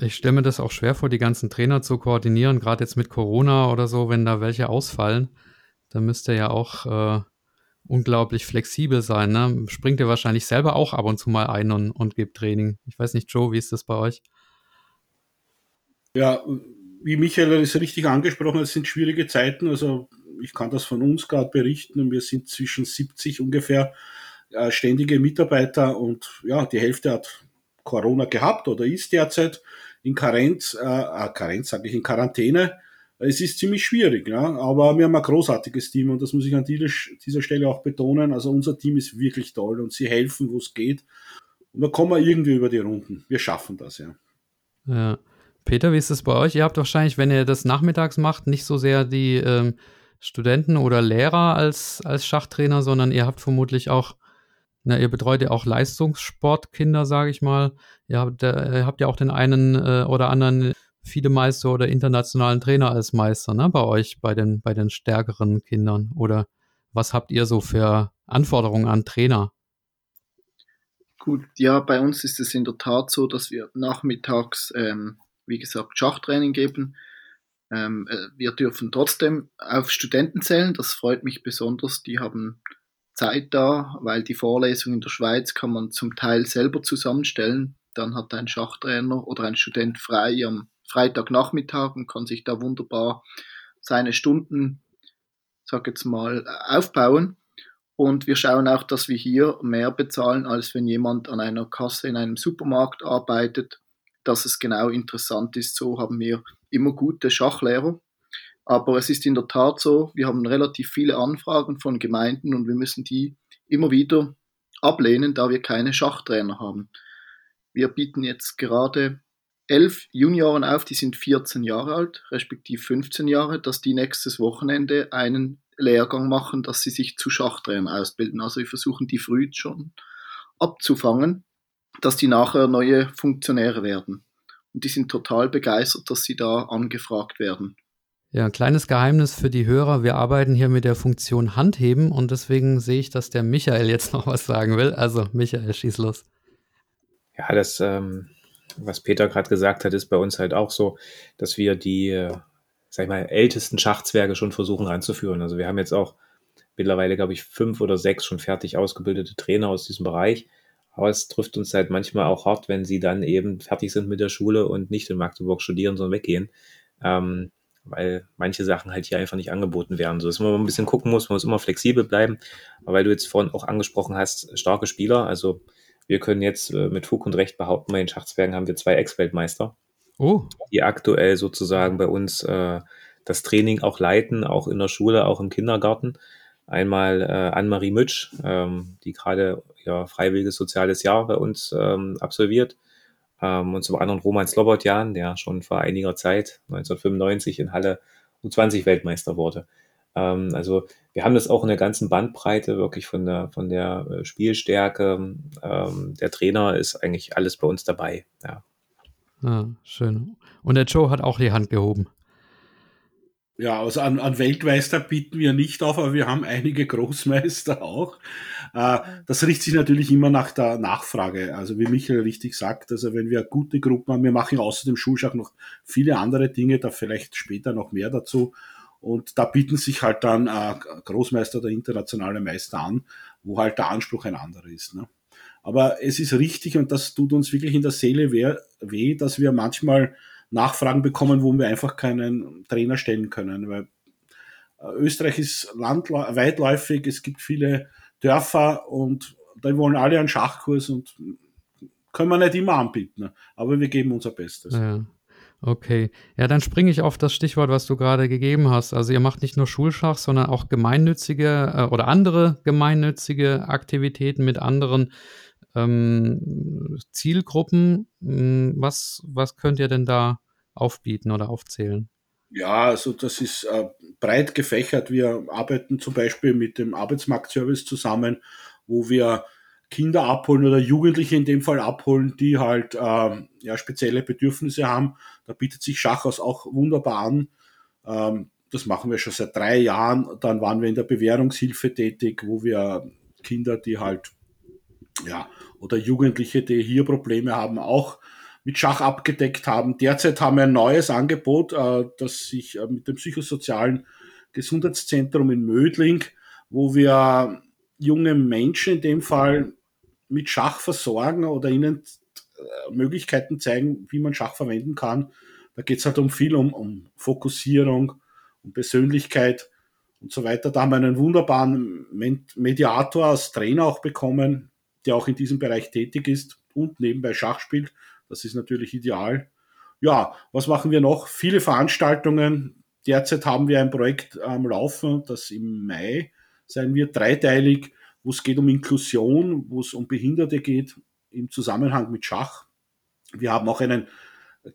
Ich stelle mir das auch schwer vor, die ganzen Trainer zu koordinieren, gerade jetzt mit Corona oder so, wenn da welche ausfallen. Da müsste ja auch äh, unglaublich flexibel sein. Ne? Springt ihr wahrscheinlich selber auch ab und zu mal ein und, und gebt Training. Ich weiß nicht, Joe, wie ist das bei euch? Ja, wie Michael es richtig angesprochen hat, es sind schwierige Zeiten. Also ich kann das von uns gerade berichten. Wir sind zwischen 70 ungefähr äh, ständige Mitarbeiter und ja, die Hälfte hat Corona gehabt oder ist derzeit in Karenz, äh, äh Karenz sage ich, in Quarantäne es ist ziemlich schwierig, ja, aber wir haben ein großartiges Team und das muss ich an dieser Stelle auch betonen. Also unser Team ist wirklich toll und sie helfen, wo es geht. Und da kommen wir irgendwie über die Runden. Wir schaffen das, ja. Ja. Peter, wie ist es bei euch? Ihr habt wahrscheinlich, wenn ihr das nachmittags macht, nicht so sehr die ähm, Studenten oder Lehrer als, als Schachtrainer, sondern ihr habt vermutlich auch, na, ihr betreut ja auch Leistungssportkinder, sage ich mal. Ihr habt, äh, habt ja auch den einen äh, oder anderen viele Meister oder internationalen Trainer als Meister, ne, bei euch, bei den, bei den stärkeren Kindern? Oder was habt ihr so für Anforderungen an Trainer? Gut, ja, bei uns ist es in der Tat so, dass wir nachmittags, ähm, wie gesagt, Schachtraining geben. Ähm, äh, wir dürfen trotzdem auf Studenten zählen, das freut mich besonders. Die haben Zeit da, weil die Vorlesung in der Schweiz kann man zum Teil selber zusammenstellen. Dann hat ein Schachtrainer oder ein Student frei am Freitagnachmittag und kann sich da wunderbar seine Stunden, sag jetzt mal, aufbauen. Und wir schauen auch, dass wir hier mehr bezahlen, als wenn jemand an einer Kasse in einem Supermarkt arbeitet, dass es genau interessant ist. So haben wir immer gute Schachlehrer. Aber es ist in der Tat so, wir haben relativ viele Anfragen von Gemeinden und wir müssen die immer wieder ablehnen, da wir keine Schachtrainer haben. Wir bieten jetzt gerade elf Junioren auf, die sind 14 Jahre alt, respektive 15 Jahre, dass die nächstes Wochenende einen Lehrgang machen, dass sie sich zu Schachtrainern ausbilden. Also wir versuchen die früh schon abzufangen, dass die nachher neue Funktionäre werden. Und die sind total begeistert, dass sie da angefragt werden. Ja, ein kleines Geheimnis für die Hörer. Wir arbeiten hier mit der Funktion Handheben und deswegen sehe ich, dass der Michael jetzt noch was sagen will. Also, Michael, schieß los. Ja, das, ähm, was Peter gerade gesagt hat, ist bei uns halt auch so, dass wir die, äh, sag ich mal, ältesten Schachzwerge schon versuchen ranzuführen. Also wir haben jetzt auch mittlerweile, glaube ich, fünf oder sechs schon fertig ausgebildete Trainer aus diesem Bereich. Aber es trifft uns halt manchmal auch hart, wenn sie dann eben fertig sind mit der Schule und nicht in Magdeburg studieren, sondern weggehen. Ähm, weil manche Sachen halt hier einfach nicht angeboten werden. So dass man ein bisschen gucken muss, man muss immer flexibel bleiben. Aber weil du jetzt vorhin auch angesprochen hast, starke Spieler, also wir können jetzt äh, mit Fug und Recht behaupten, bei den Schachzwergen haben wir zwei Ex-Weltmeister, oh. die aktuell sozusagen bei uns äh, das Training auch leiten, auch in der Schule, auch im Kindergarten. Einmal äh, Anne-Marie Mütsch, ähm, die gerade ja, freiwilliges soziales Jahr bei uns ähm, absolviert ähm, und zum anderen Roman Slobodjan, der schon vor einiger Zeit, 1995, in Halle U20-Weltmeister wurde. Ähm, also wir haben das auch in der ganzen Bandbreite, wirklich von der, von der äh, Spielstärke. Ähm, der Trainer ist eigentlich alles bei uns dabei. Ja. Ah, schön. Und der Joe hat auch die Hand gehoben. Ja, also an, an Weltmeister bieten wir nicht auf, aber wir haben einige Großmeister auch. Äh, das richtet sich natürlich immer nach der Nachfrage. Also wie Michael richtig sagt, also wenn wir gute Gruppen haben, wir machen außer dem Schulschach noch viele andere Dinge, da vielleicht später noch mehr dazu. Und da bieten sich halt dann äh, Großmeister oder internationale Meister an, wo halt der Anspruch ein anderer ist. Ne? Aber es ist richtig und das tut uns wirklich in der Seele weh, weh dass wir manchmal Nachfragen bekommen, wo wir einfach keinen Trainer stellen können. Weil äh, Österreich ist weitläufig, es gibt viele Dörfer und da wollen alle einen Schachkurs und können wir nicht immer anbieten. Aber wir geben unser Bestes. Ja. Okay. Ja, dann springe ich auf das Stichwort, was du gerade gegeben hast. Also ihr macht nicht nur Schulschach, sondern auch gemeinnützige äh, oder andere gemeinnützige Aktivitäten mit anderen ähm, Zielgruppen. Hm, was, was könnt ihr denn da aufbieten oder aufzählen? Ja, also das ist äh, breit gefächert. Wir arbeiten zum Beispiel mit dem Arbeitsmarktservice zusammen, wo wir Kinder abholen oder Jugendliche in dem Fall abholen, die halt äh, ja, spezielle Bedürfnisse haben. Da bietet sich Schachhaus auch wunderbar an. Ähm, das machen wir schon seit drei Jahren. Dann waren wir in der Bewährungshilfe tätig, wo wir Kinder, die halt ja, oder Jugendliche, die hier Probleme haben, auch mit Schach abgedeckt haben. Derzeit haben wir ein neues Angebot, äh, das sich äh, mit dem psychosozialen Gesundheitszentrum in Mödling, wo wir junge Menschen in dem Fall mit Schach versorgen oder ihnen äh, Möglichkeiten zeigen, wie man Schach verwenden kann. Da geht es halt um viel um, um Fokussierung, um Persönlichkeit und so weiter. Da haben wir einen wunderbaren Mediator als Trainer auch bekommen, der auch in diesem Bereich tätig ist und nebenbei Schach spielt. Das ist natürlich ideal. Ja, was machen wir noch? Viele Veranstaltungen. Derzeit haben wir ein Projekt am Laufen, das im Mai sein wird, dreiteilig, wo es geht um Inklusion, wo es um Behinderte geht im Zusammenhang mit Schach. Wir haben auch einen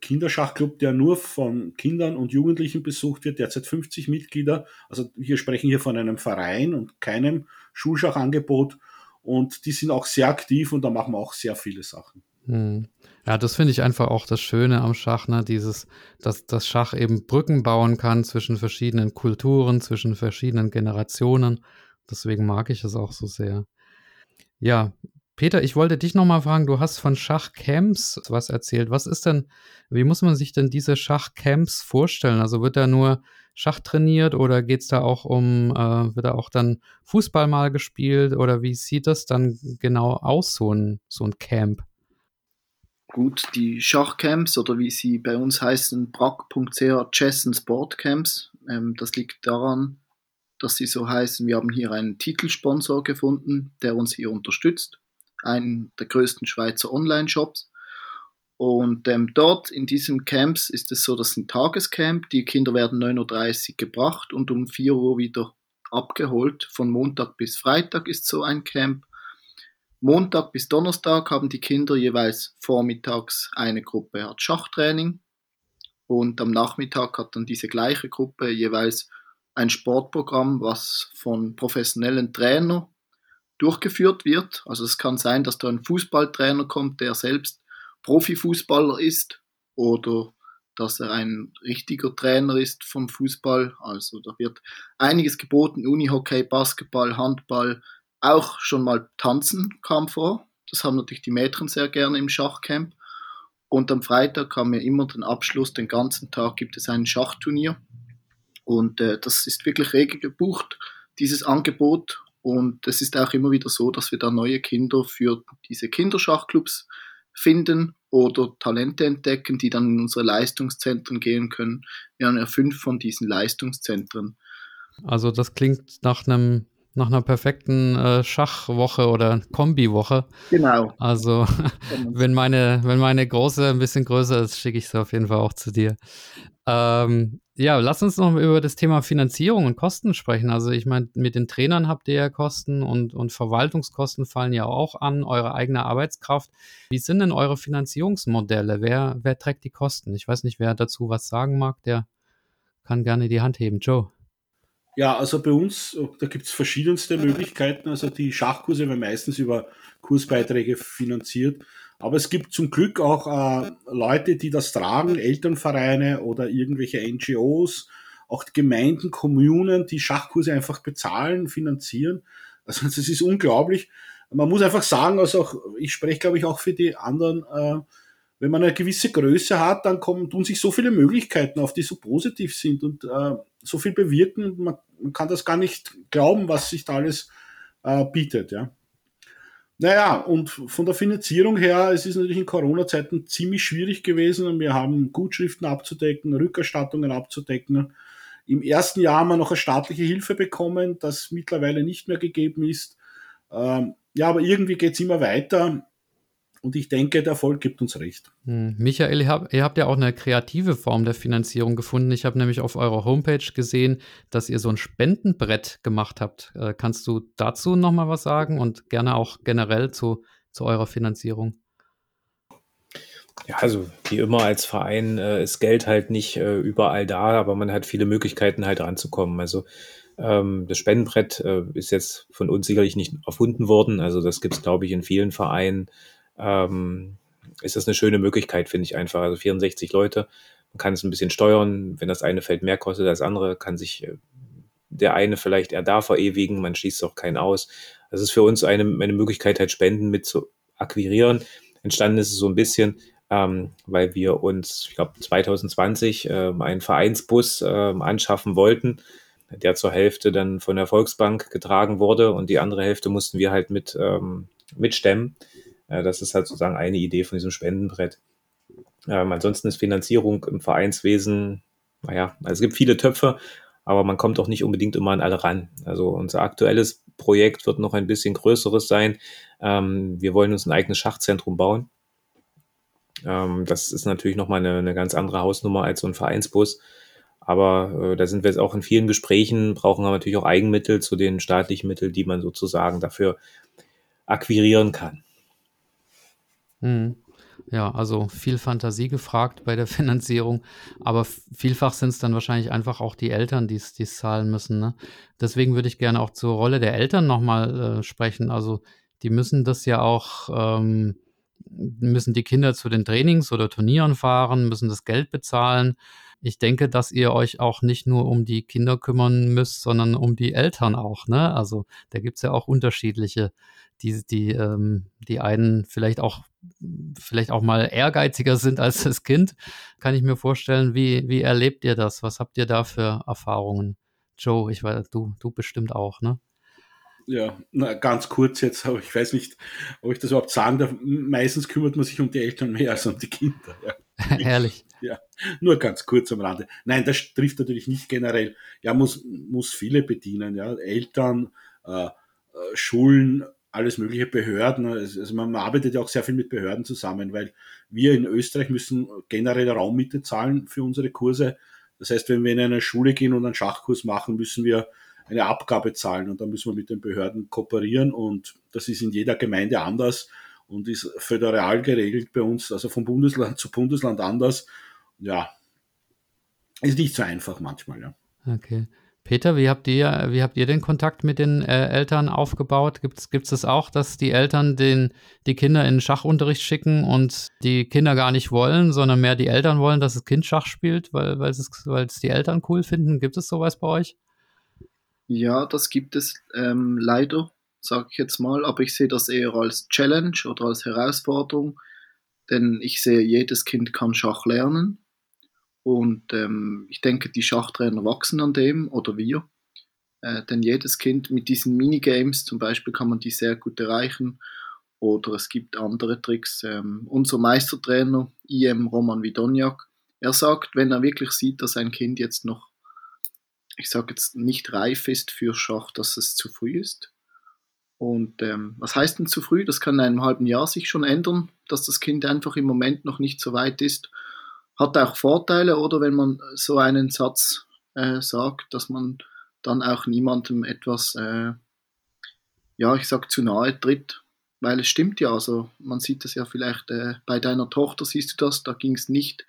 Kinderschachclub, der nur von Kindern und Jugendlichen besucht wird, derzeit 50 Mitglieder. Also wir sprechen hier von einem Verein und keinem Schulschachangebot. Und die sind auch sehr aktiv und da machen wir auch sehr viele Sachen. Hm. Ja, das finde ich einfach auch das Schöne am Schach, ne? Dieses, dass das Schach eben Brücken bauen kann zwischen verschiedenen Kulturen, zwischen verschiedenen Generationen. Deswegen mag ich es auch so sehr. Ja, Peter, ich wollte dich nochmal fragen, du hast von Schachcamps was erzählt. Was ist denn, wie muss man sich denn diese Schachcamps vorstellen? Also wird da nur Schach trainiert oder geht es da auch um, äh, wird da auch dann Fußball mal gespielt oder wie sieht das dann genau aus, so ein, so ein Camp? Gut, die Schachcamps oder wie sie bei uns heißen, brack.ch Chess and Sport Camps, ähm, das liegt daran, dass sie so heißen, wir haben hier einen Titelsponsor gefunden, der uns hier unterstützt einen der größten Schweizer Online-Shops. Und ähm, dort in diesem Camps ist es so, das ist ein Tagescamp. Die Kinder werden 9.30 Uhr gebracht und um 4 Uhr wieder abgeholt. Von Montag bis Freitag ist so ein Camp, Montag bis Donnerstag haben die Kinder jeweils vormittags eine Gruppe hat Schachtraining und am Nachmittag hat dann diese gleiche Gruppe jeweils ein Sportprogramm, was von professionellen Trainern durchgeführt wird. Also es kann sein, dass da ein Fußballtrainer kommt, der selbst Profifußballer ist oder dass er ein richtiger Trainer ist vom Fußball. Also da wird einiges geboten, Unihockey, Basketball, Handball, auch schon mal Tanzen kam vor. Das haben natürlich die Mädchen sehr gerne im Schachcamp. Und am Freitag haben wir immer den Abschluss, den ganzen Tag gibt es ein Schachturnier. Und äh, das ist wirklich rege gebucht, dieses Angebot. Und es ist auch immer wieder so, dass wir da neue Kinder für diese Kinderschachclubs finden oder Talente entdecken, die dann in unsere Leistungszentren gehen können. Wir haben ja fünf von diesen Leistungszentren. Also das klingt nach einem nach einer perfekten äh, Schachwoche oder Kombiwoche. Genau. Also wenn meine, wenn meine große ein bisschen größer ist, schicke ich sie auf jeden Fall auch zu dir. Ähm, ja, lass uns noch über das Thema Finanzierung und Kosten sprechen. Also ich meine, mit den Trainern habt ihr ja Kosten und, und Verwaltungskosten fallen ja auch an, eure eigene Arbeitskraft. Wie sind denn eure Finanzierungsmodelle? Wer, wer trägt die Kosten? Ich weiß nicht, wer dazu was sagen mag, der kann gerne die Hand heben. Joe. Ja, also bei uns, da gibt es verschiedenste Möglichkeiten. Also die Schachkurse werden meistens über Kursbeiträge finanziert. Aber es gibt zum Glück auch äh, Leute, die das tragen, Elternvereine oder irgendwelche NGOs, auch Gemeinden, Kommunen, die Schachkurse einfach bezahlen, finanzieren. Also das ist unglaublich. Man muss einfach sagen, also auch, ich spreche glaube ich auch für die anderen, äh, wenn man eine gewisse Größe hat, dann kommen, tun sich so viele Möglichkeiten auf, die so positiv sind und äh, so viel bewirken. Man, man, kann das gar nicht glauben, was sich da alles äh, bietet. Ja. Naja, und von der Finanzierung her, es ist natürlich in Corona-Zeiten ziemlich schwierig gewesen wir haben Gutschriften abzudecken, Rückerstattungen abzudecken. Im ersten Jahr haben wir noch eine staatliche Hilfe bekommen, das mittlerweile nicht mehr gegeben ist. Ähm, ja, aber irgendwie geht es immer weiter. Und ich denke, der Erfolg gibt uns recht. Hm. Michael, ihr habt, ihr habt, ja auch eine kreative Form der Finanzierung gefunden. Ich habe nämlich auf eurer Homepage gesehen, dass ihr so ein Spendenbrett gemacht habt. Äh, kannst du dazu nochmal was sagen und gerne auch generell zu, zu eurer Finanzierung? Ja, also wie immer als Verein äh, ist Geld halt nicht äh, überall da, aber man hat viele Möglichkeiten halt ranzukommen. Also ähm, das Spendenbrett äh, ist jetzt von uns sicherlich nicht erfunden worden. Also das gibt es, glaube ich, in vielen Vereinen ähm, ist das eine schöne Möglichkeit, finde ich einfach. Also 64 Leute, man kann es ein bisschen steuern. Wenn das eine Feld mehr kostet als das andere, kann sich äh, der eine vielleicht eher da verewigen, man schließt auch keinen aus. Das ist für uns eine, eine Möglichkeit, halt Spenden mit zu akquirieren. Entstanden ist es so ein bisschen, ähm, weil wir uns, ich glaube, 2020 äh, einen Vereinsbus äh, anschaffen wollten, der zur Hälfte dann von der Volksbank getragen wurde und die andere Hälfte mussten wir halt mit ähm, mitstemmen. Das ist halt sozusagen eine Idee von diesem Spendenbrett. Ähm, ansonsten ist Finanzierung im Vereinswesen, naja, also es gibt viele Töpfe, aber man kommt auch nicht unbedingt immer an alle ran. Also unser aktuelles Projekt wird noch ein bisschen größeres sein. Ähm, wir wollen uns ein eigenes Schachzentrum bauen. Ähm, das ist natürlich nochmal eine, eine ganz andere Hausnummer als so ein Vereinsbus. Aber äh, da sind wir jetzt auch in vielen Gesprächen, brauchen wir natürlich auch Eigenmittel zu den staatlichen Mitteln, die man sozusagen dafür akquirieren kann. Mhm. Ja, also viel Fantasie gefragt bei der Finanzierung, aber vielfach sind es dann wahrscheinlich einfach auch die Eltern, die es zahlen müssen. Ne? Deswegen würde ich gerne auch zur Rolle der Eltern nochmal äh, sprechen. Also die müssen das ja auch, ähm, müssen die Kinder zu den Trainings oder Turnieren fahren, müssen das Geld bezahlen. Ich denke, dass ihr euch auch nicht nur um die Kinder kümmern müsst, sondern um die Eltern auch. Ne? Also da gibt es ja auch unterschiedliche, die, die, ähm, die einen vielleicht auch vielleicht auch mal ehrgeiziger sind als das Kind, kann ich mir vorstellen. Wie, wie erlebt ihr das? Was habt ihr da für Erfahrungen? Joe, ich weiß, du, du bestimmt auch, ne? Ja, na, ganz kurz jetzt, aber ich weiß nicht, ob ich das überhaupt sagen darf. Meistens kümmert man sich um die Eltern mehr als um die Kinder. Ja. Ehrlich. Ja, nur ganz kurz am Rande. Nein, das trifft natürlich nicht generell. Ja, muss, muss viele bedienen, ja. Eltern, äh, äh Schulen, alles mögliche Behörden. Also man arbeitet ja auch sehr viel mit Behörden zusammen, weil wir in Österreich müssen generell Raummiete zahlen für unsere Kurse. Das heißt, wenn wir in eine Schule gehen und einen Schachkurs machen, müssen wir eine Abgabe zahlen und da müssen wir mit den Behörden kooperieren und das ist in jeder Gemeinde anders und ist föderal geregelt bei uns, also vom Bundesland zu Bundesland anders. Ja, ist nicht so einfach manchmal, ja. Okay. Peter, wie habt ihr, wie habt ihr den Kontakt mit den äh, Eltern aufgebaut? Gibt es das auch, dass die Eltern den, die Kinder in den Schachunterricht schicken und die Kinder gar nicht wollen, sondern mehr die Eltern wollen, dass das Kind Schach spielt, weil, es, weil die Eltern cool finden? Gibt es sowas bei euch? Ja, das gibt es ähm, leider, sage ich jetzt mal, aber ich sehe das eher als Challenge oder als Herausforderung, denn ich sehe, jedes Kind kann Schach lernen und ähm, ich denke, die Schachtrainer wachsen an dem oder wir. Äh, denn jedes Kind mit diesen Minigames zum Beispiel kann man die sehr gut erreichen. Oder es gibt andere Tricks. Ähm, unser Meistertrainer, IM Roman Vidoniak, er sagt, wenn er wirklich sieht, dass ein Kind jetzt noch, ich sage jetzt nicht reif ist für Schach, dass es zu früh ist. Und ähm, was heißt denn zu früh? Das kann in einem halben Jahr sich schon ändern, dass das Kind einfach im Moment noch nicht so weit ist hat auch Vorteile, oder wenn man so einen Satz äh, sagt, dass man dann auch niemandem etwas, äh, ja, ich sag zu nahe tritt, weil es stimmt ja, also man sieht das ja vielleicht äh, bei deiner Tochter, siehst du das, da ging es nicht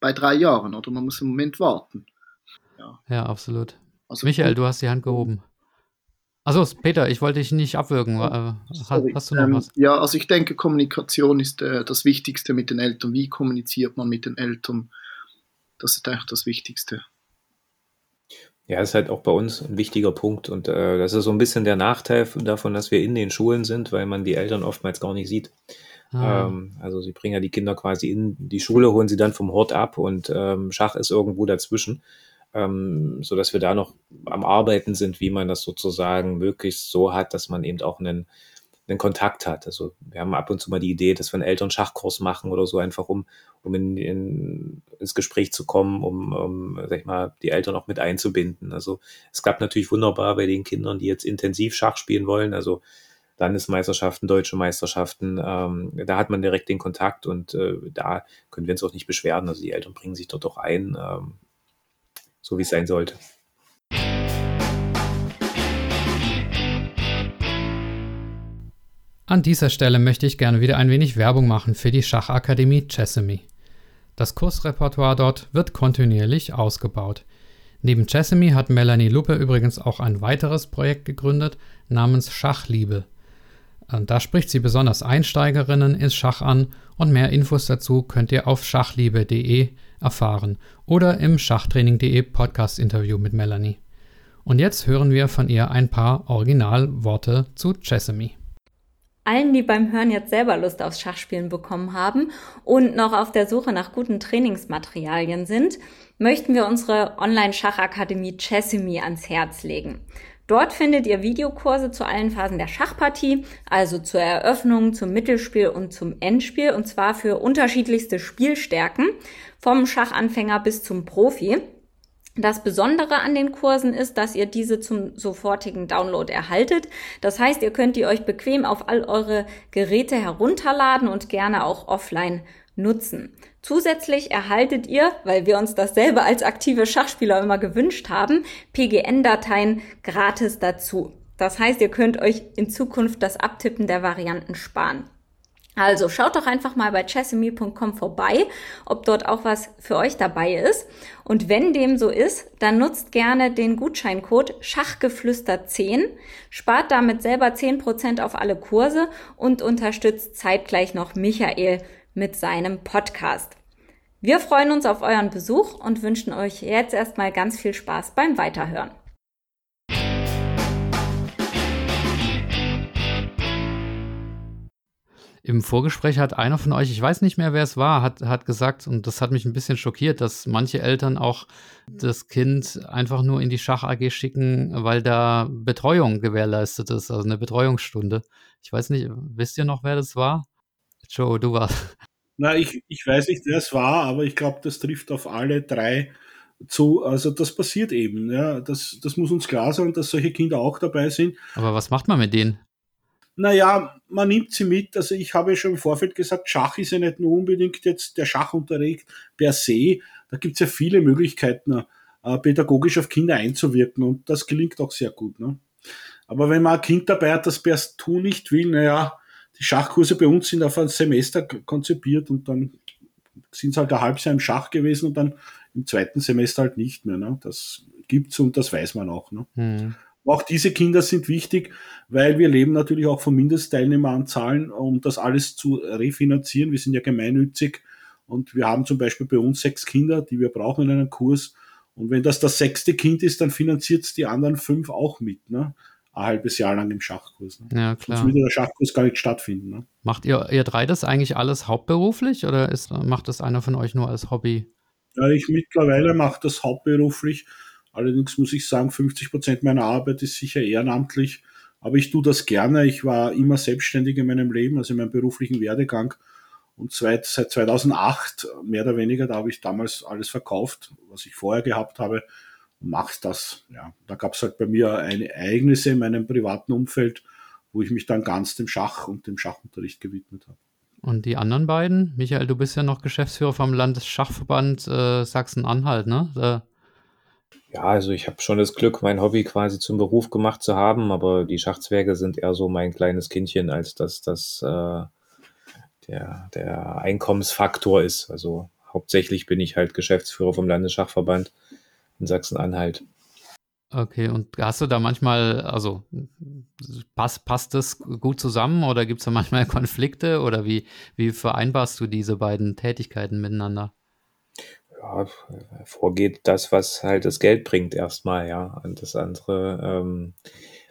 bei drei Jahren, oder man muss im Moment warten. Ja, ja absolut. Also, Michael, du hast die Hand gehoben. Also Peter, ich wollte dich nicht abwürgen. Äh, Sorry. Hast du noch ähm, was? Ja, also ich denke, Kommunikation ist äh, das Wichtigste mit den Eltern. Wie kommuniziert man mit den Eltern? Das ist eigentlich das Wichtigste. Ja, das ist halt auch bei uns ein wichtiger Punkt. Und äh, das ist so ein bisschen der Nachteil davon, dass wir in den Schulen sind, weil man die Eltern oftmals gar nicht sieht. Ah. Ähm, also sie bringen ja die Kinder quasi in die Schule, holen sie dann vom Hort ab und ähm, Schach ist irgendwo dazwischen ähm, so dass wir da noch am Arbeiten sind, wie man das sozusagen möglichst so hat, dass man eben auch einen, einen Kontakt hat. Also wir haben ab und zu mal die Idee, dass wir einen Elternschachtkurs machen oder so, einfach um, um in, in, ins Gespräch zu kommen, um, um, sag ich mal, die Eltern auch mit einzubinden. Also es klappt natürlich wunderbar bei den Kindern, die jetzt intensiv Schach spielen wollen. Also Landesmeisterschaften, deutsche Meisterschaften, ähm, da hat man direkt den Kontakt und äh, da können wir uns auch nicht beschweren. Also die Eltern bringen sich dort auch ein. Ähm, so wie es sein sollte. An dieser Stelle möchte ich gerne wieder ein wenig Werbung machen für die Schachakademie Chessamy. Das Kursrepertoire dort wird kontinuierlich ausgebaut. Neben Chessamy hat Melanie Luppe übrigens auch ein weiteres Projekt gegründet namens Schachliebe. Da spricht sie besonders Einsteigerinnen ins Schach an und mehr Infos dazu könnt ihr auf schachliebe.de erfahren oder im Schachtraining.de Podcast-Interview mit Melanie. Und jetzt hören wir von ihr ein paar Originalworte zu Chessamy. Allen, die beim Hören jetzt selber Lust aufs Schachspielen bekommen haben und noch auf der Suche nach guten Trainingsmaterialien sind, möchten wir unsere Online-Schachakademie Chessamy ans Herz legen. Dort findet ihr Videokurse zu allen Phasen der Schachpartie, also zur Eröffnung, zum Mittelspiel und zum Endspiel, und zwar für unterschiedlichste Spielstärken, vom Schachanfänger bis zum Profi. Das Besondere an den Kursen ist, dass ihr diese zum sofortigen Download erhaltet. Das heißt, ihr könnt die euch bequem auf all eure Geräte herunterladen und gerne auch offline nutzen. Zusätzlich erhaltet ihr, weil wir uns dasselbe als aktive Schachspieler immer gewünscht haben, PGN-Dateien gratis dazu. Das heißt, ihr könnt euch in Zukunft das Abtippen der Varianten sparen. Also schaut doch einfach mal bei chessemy.com vorbei, ob dort auch was für euch dabei ist. Und wenn dem so ist, dann nutzt gerne den Gutscheincode Schachgeflüster10, spart damit selber 10% auf alle Kurse und unterstützt zeitgleich noch Michael mit seinem Podcast. Wir freuen uns auf euren Besuch und wünschen euch jetzt erstmal ganz viel Spaß beim Weiterhören. Im Vorgespräch hat einer von euch, ich weiß nicht mehr, wer es war, hat, hat gesagt, und das hat mich ein bisschen schockiert, dass manche Eltern auch das Kind einfach nur in die Schach AG schicken, weil da Betreuung gewährleistet ist, also eine Betreuungsstunde. Ich weiß nicht, wisst ihr noch, wer das war? Joe, du warst. Na, ich, ich weiß nicht, wer es war, aber ich glaube, das trifft auf alle drei zu. Also das passiert eben. Ja. Das, das muss uns klar sein, dass solche Kinder auch dabei sind. Aber was macht man mit denen? Naja, man nimmt sie mit. Also ich habe ja schon im Vorfeld gesagt, Schach ist ja nicht nur unbedingt jetzt der Schachunterricht per se. Da gibt es ja viele Möglichkeiten. äh, pädagogisch auf Kinder einzuwirken und das gelingt auch sehr gut. Ne? Aber wenn man ein Kind dabei hat, das partout nicht will, naja, die Schachkurse bei uns sind auf ein Semester konzipiert und dann sind es halt ein halbes Jahr im Schach gewesen und dann im zweiten Semester halt nicht mehr. Ne? Das gibt's und das weiß man auch. Ne? Mhm. Auch diese Kinder sind wichtig, weil wir leben natürlich auch von Mindestteilnehmeranzahlen, um das alles zu refinanzieren. Wir sind ja gemeinnützig und wir haben zum Beispiel bei uns sechs Kinder, die wir brauchen in einem Kurs. Und wenn das das sechste Kind ist, dann finanziert es die anderen fünf auch mit. Ne? Ein halbes Jahr lang im Schachkurs. Ne? Ja, klar. Sonst würde der Schachkurs gar nicht stattfinden. Ne? Macht ihr, ihr drei das eigentlich alles hauptberuflich oder ist, macht das einer von euch nur als Hobby? Ja, ich mittlerweile mache das hauptberuflich. Allerdings muss ich sagen, 50 Prozent meiner Arbeit ist sicher ehrenamtlich. Aber ich tue das gerne. Ich war immer selbstständig in meinem Leben, also in meinem beruflichen Werdegang. Und seit, seit 2008, mehr oder weniger, da habe ich damals alles verkauft, was ich vorher gehabt habe, und mache das. Ja, da gab es halt bei mir eine Ereignisse in meinem privaten Umfeld, wo ich mich dann ganz dem Schach und dem Schachunterricht gewidmet habe. Und die anderen beiden? Michael, du bist ja noch Geschäftsführer vom Landesschachverband äh, Sachsen-Anhalt, ne? Da ja, also ich habe schon das Glück, mein Hobby quasi zum Beruf gemacht zu haben, aber die Schachzwerge sind eher so mein kleines Kindchen, als dass das äh, der, der Einkommensfaktor ist. Also hauptsächlich bin ich halt Geschäftsführer vom Landesschachverband in Sachsen-Anhalt. Okay, und hast du da manchmal, also passt, passt das gut zusammen oder gibt es da manchmal Konflikte oder wie, wie vereinbarst du diese beiden Tätigkeiten miteinander? Ja, vorgeht das, was halt das Geld bringt erstmal, ja. Und das andere ähm,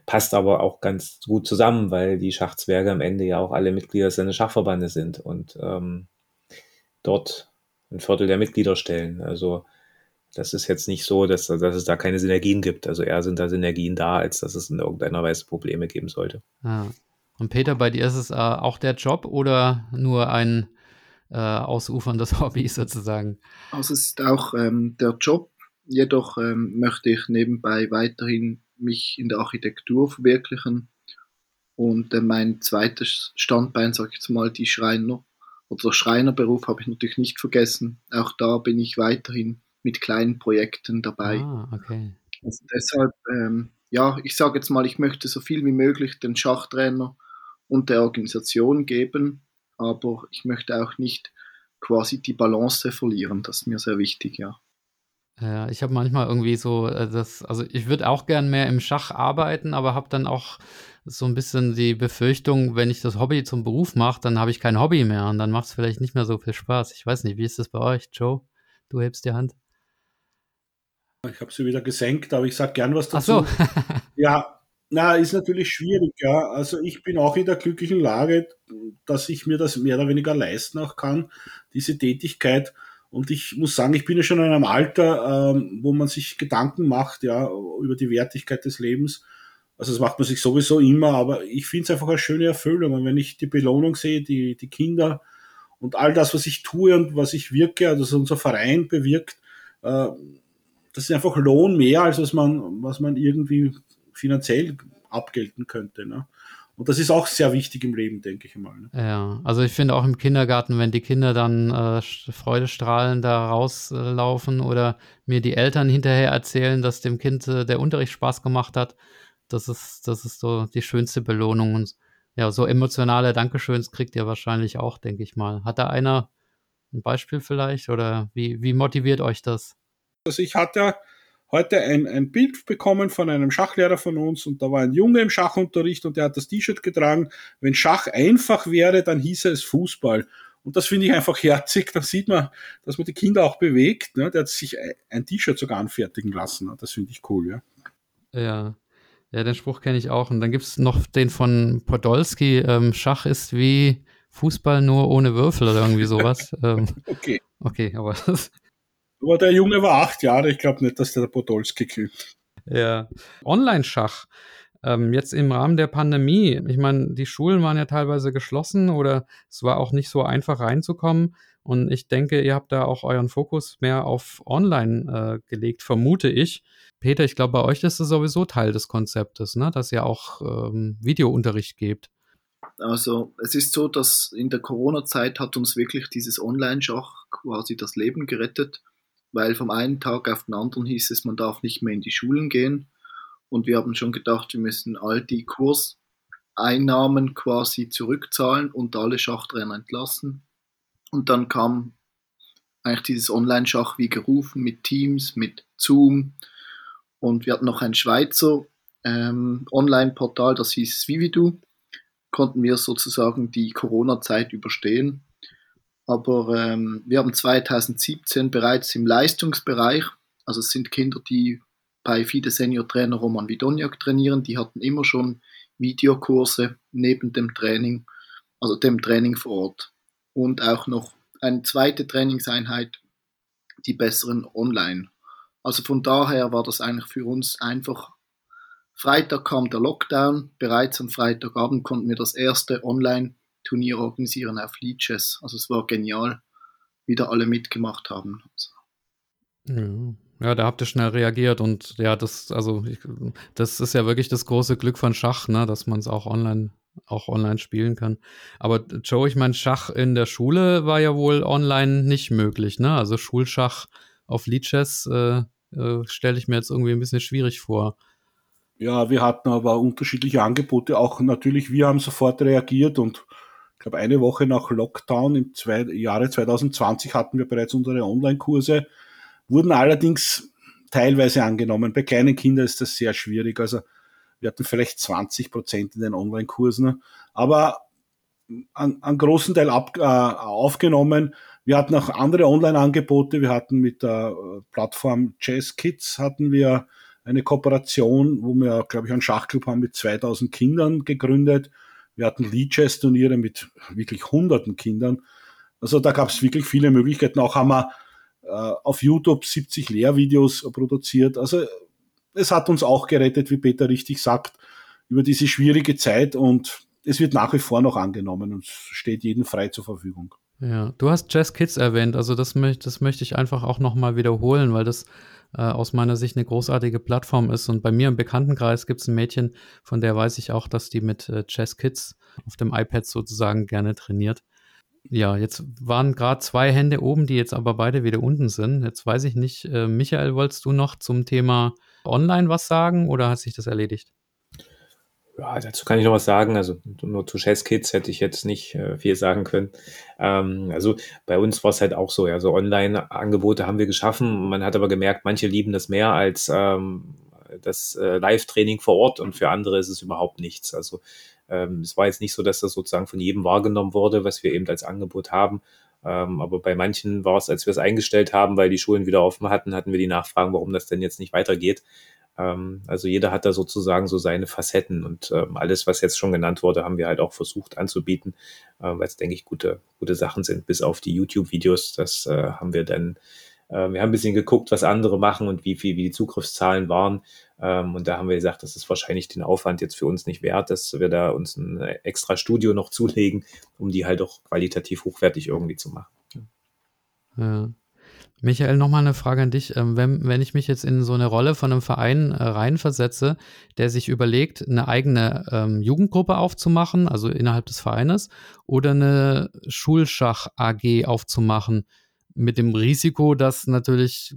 passt aber auch ganz gut zusammen, weil die Schachzwerge am Ende ja auch alle Mitglieder seines Schachverbandes sind und ähm, dort ein Viertel der Mitglieder stellen. Also das ist jetzt nicht so, dass, dass es da keine Synergien gibt. Also eher sind da Synergien da, als dass es in irgendeiner Weise Probleme geben sollte. Ah. Und Peter, bei dir ist es äh, auch der Job oder nur ein äh, Ausufern des Hobbys sozusagen? Also es ist auch ähm, der Job. Jedoch ähm, möchte ich nebenbei weiterhin mich in der Architektur verwirklichen. Und äh, mein zweites Standbein, sag ich jetzt mal, die Schreiner oder der Schreinerberuf habe ich natürlich nicht vergessen. Auch da bin ich weiterhin mit kleinen Projekten dabei. Ah, okay. Also deshalb, ähm, ja, ich sage jetzt mal, ich möchte so viel wie möglich den Schachtrainer und der Organisation geben, aber ich möchte auch nicht quasi die Balance verlieren. Das ist mir sehr wichtig, ja. Ja, ich habe manchmal irgendwie so, äh, das, also ich würde auch gern mehr im Schach arbeiten, aber habe dann auch so ein bisschen die Befürchtung, wenn ich das Hobby zum Beruf mache, dann habe ich kein Hobby mehr und dann macht es vielleicht nicht mehr so viel Spaß. Ich weiß nicht, wie ist das bei euch, Joe? Du hebst die Hand. Ich habe sie wieder gesenkt, aber ich sage gern was dazu. Ach so. ja, na, ist natürlich schwierig, ja. Also ich bin auch in der glücklichen Lage, dass ich mir das mehr oder weniger leisten auch kann, diese Tätigkeit. Und ich muss sagen, ich bin ja schon in einem Alter, ähm, wo man sich Gedanken macht, ja, über die Wertigkeit des Lebens. Also das macht man sich sowieso immer, aber ich finde es einfach eine schöne Erfüllung. Und wenn ich die Belohnung sehe, die, die Kinder und all das, was ich tue und was ich wirke, also unser Verein bewirkt, äh, das ist einfach Lohn mehr, als was man, was man irgendwie finanziell abgelten könnte. Ne? Und das ist auch sehr wichtig im Leben, denke ich mal. Ne? Ja, also ich finde auch im Kindergarten, wenn die Kinder dann äh, freudestrahlend da rauslaufen oder mir die Eltern hinterher erzählen, dass dem Kind äh, der Unterricht Spaß gemacht hat, das ist, das ist so die schönste Belohnung. Und ja, so emotionale Dankeschöns kriegt ihr wahrscheinlich auch, denke ich mal. Hat da einer ein Beispiel vielleicht oder wie, wie motiviert euch das? Also ich hatte heute ein, ein Bild bekommen von einem Schachlehrer von uns und da war ein Junge im Schachunterricht und der hat das T-Shirt getragen. Wenn Schach einfach wäre, dann hieße es Fußball. Und das finde ich einfach herzig. Da sieht man, dass man die Kinder auch bewegt. Ne? Der hat sich ein T-Shirt sogar anfertigen lassen. Das finde ich cool, ja. Ja. Ja, den Spruch kenne ich auch. Und dann gibt es noch den von Podolski, ähm, Schach ist wie Fußball nur ohne Würfel oder irgendwie sowas. ähm, okay. Okay, aber Aber der Junge war acht Jahre, ich glaube nicht, dass der Podolski killt. Ja. Online-Schach. Ähm, jetzt im Rahmen der Pandemie, ich meine, die Schulen waren ja teilweise geschlossen oder es war auch nicht so einfach reinzukommen. Und ich denke, ihr habt da auch euren Fokus mehr auf Online äh, gelegt, vermute ich. Peter, ich glaube, bei euch ist das sowieso Teil des Konzeptes, ne? dass ihr auch ähm, Videounterricht gebt. Also es ist so, dass in der Corona-Zeit hat uns wirklich dieses Online-Schach quasi das Leben gerettet weil vom einen Tag auf den anderen hieß es, man darf nicht mehr in die Schulen gehen. Und wir haben schon gedacht, wir müssen all die Kurseinnahmen quasi zurückzahlen und alle Schachtrainer entlassen. Und dann kam eigentlich dieses Online-Schach wie gerufen mit Teams, mit Zoom. Und wir hatten noch ein Schweizer ähm, Online-Portal, das hieß Vividu. Konnten wir sozusagen die Corona-Zeit überstehen. Aber ähm, wir haben 2017 bereits im Leistungsbereich, also es sind Kinder, die bei FIDE Senior Trainer Roman Vidoniak trainieren, die hatten immer schon Videokurse neben dem Training, also dem Training vor Ort. Und auch noch eine zweite Trainingseinheit, die besseren online. Also von daher war das eigentlich für uns einfach. Freitag kam der Lockdown, bereits am Freitagabend konnten wir das erste Online-Turnier organisieren auf Leeches. Also es war genial, wie da alle mitgemacht haben. Also. Ja. Ja, da habt ihr schnell reagiert und ja, das, also ich, das ist ja wirklich das große Glück von Schach, ne, dass man es auch online auch online spielen kann. Aber Joe, ich meine, Schach in der Schule war ja wohl online nicht möglich, ne? Also Schulschach auf Lichess äh, äh, stelle ich mir jetzt irgendwie ein bisschen schwierig vor. Ja, wir hatten aber unterschiedliche Angebote. Auch natürlich, wir haben sofort reagiert und glaube, eine Woche nach Lockdown im zwei, Jahre 2020 hatten wir bereits unsere Online-Kurse, wurden allerdings teilweise angenommen. Bei kleinen Kindern ist das sehr schwierig. Also wir hatten vielleicht 20 Prozent in den Online-Kursen, aber einen, großen Teil ab, äh, aufgenommen. Wir hatten auch andere Online-Angebote. Wir hatten mit der Plattform Jazz Kids hatten wir eine Kooperation, wo wir, glaube ich, einen Schachclub haben mit 2000 Kindern gegründet. Wir hatten Lead-Jazz-Turniere mit wirklich hunderten Kindern. Also da gab es wirklich viele Möglichkeiten. Auch haben wir äh, auf YouTube 70 Lehrvideos produziert. Also es hat uns auch gerettet, wie Peter richtig sagt, über diese schwierige Zeit und es wird nach wie vor noch angenommen und steht jedem frei zur Verfügung. Ja, du hast Jazz Kids erwähnt, also das, möcht, das möchte ich einfach auch nochmal wiederholen, weil das äh, aus meiner Sicht eine großartige Plattform ist. Und bei mir im Bekanntenkreis gibt es ein Mädchen, von der weiß ich auch, dass die mit äh, Jazz Kids auf dem iPad sozusagen gerne trainiert. Ja, jetzt waren gerade zwei Hände oben, die jetzt aber beide wieder unten sind. Jetzt weiß ich nicht, äh, Michael, wolltest du noch zum Thema online was sagen oder hat sich das erledigt? Ja, dazu kann ich noch was sagen. Also nur zu Chess Kids hätte ich jetzt nicht äh, viel sagen können. Ähm, also bei uns war es halt auch so. Ja, so Online-Angebote haben wir geschaffen. Man hat aber gemerkt, manche lieben das mehr als ähm, das äh, Live-Training vor Ort und für andere ist es überhaupt nichts. Also ähm, es war jetzt nicht so, dass das sozusagen von jedem wahrgenommen wurde, was wir eben als Angebot haben. Ähm, aber bei manchen war es, als wir es eingestellt haben, weil die Schulen wieder offen hatten, hatten wir die Nachfragen, warum das denn jetzt nicht weitergeht. Ähm, also jeder hat da sozusagen so seine Facetten und ähm, alles, was jetzt schon genannt wurde, haben wir halt auch versucht anzubieten, äh, weil es, denke ich, gute, gute Sachen sind, bis auf die YouTube-Videos. Das äh, haben wir dann äh, wir haben ein bisschen geguckt, was andere machen und wie viel, wie die Zugriffszahlen waren. Ähm, und da haben wir gesagt, das ist wahrscheinlich den Aufwand jetzt für uns nicht wert, dass wir da uns ein extra Studio noch zulegen, um die halt auch qualitativ hochwertig irgendwie zu machen. Ja. Michael, nochmal eine Frage an dich. Ähm, wenn, wenn ich mich jetzt in so eine Rolle von einem Verein äh, reinversetze, der sich überlegt, eine eigene ähm, Jugendgruppe aufzumachen, also innerhalb des Vereines, oder eine Schulschach-AG aufzumachen, mit dem Risiko, dass natürlich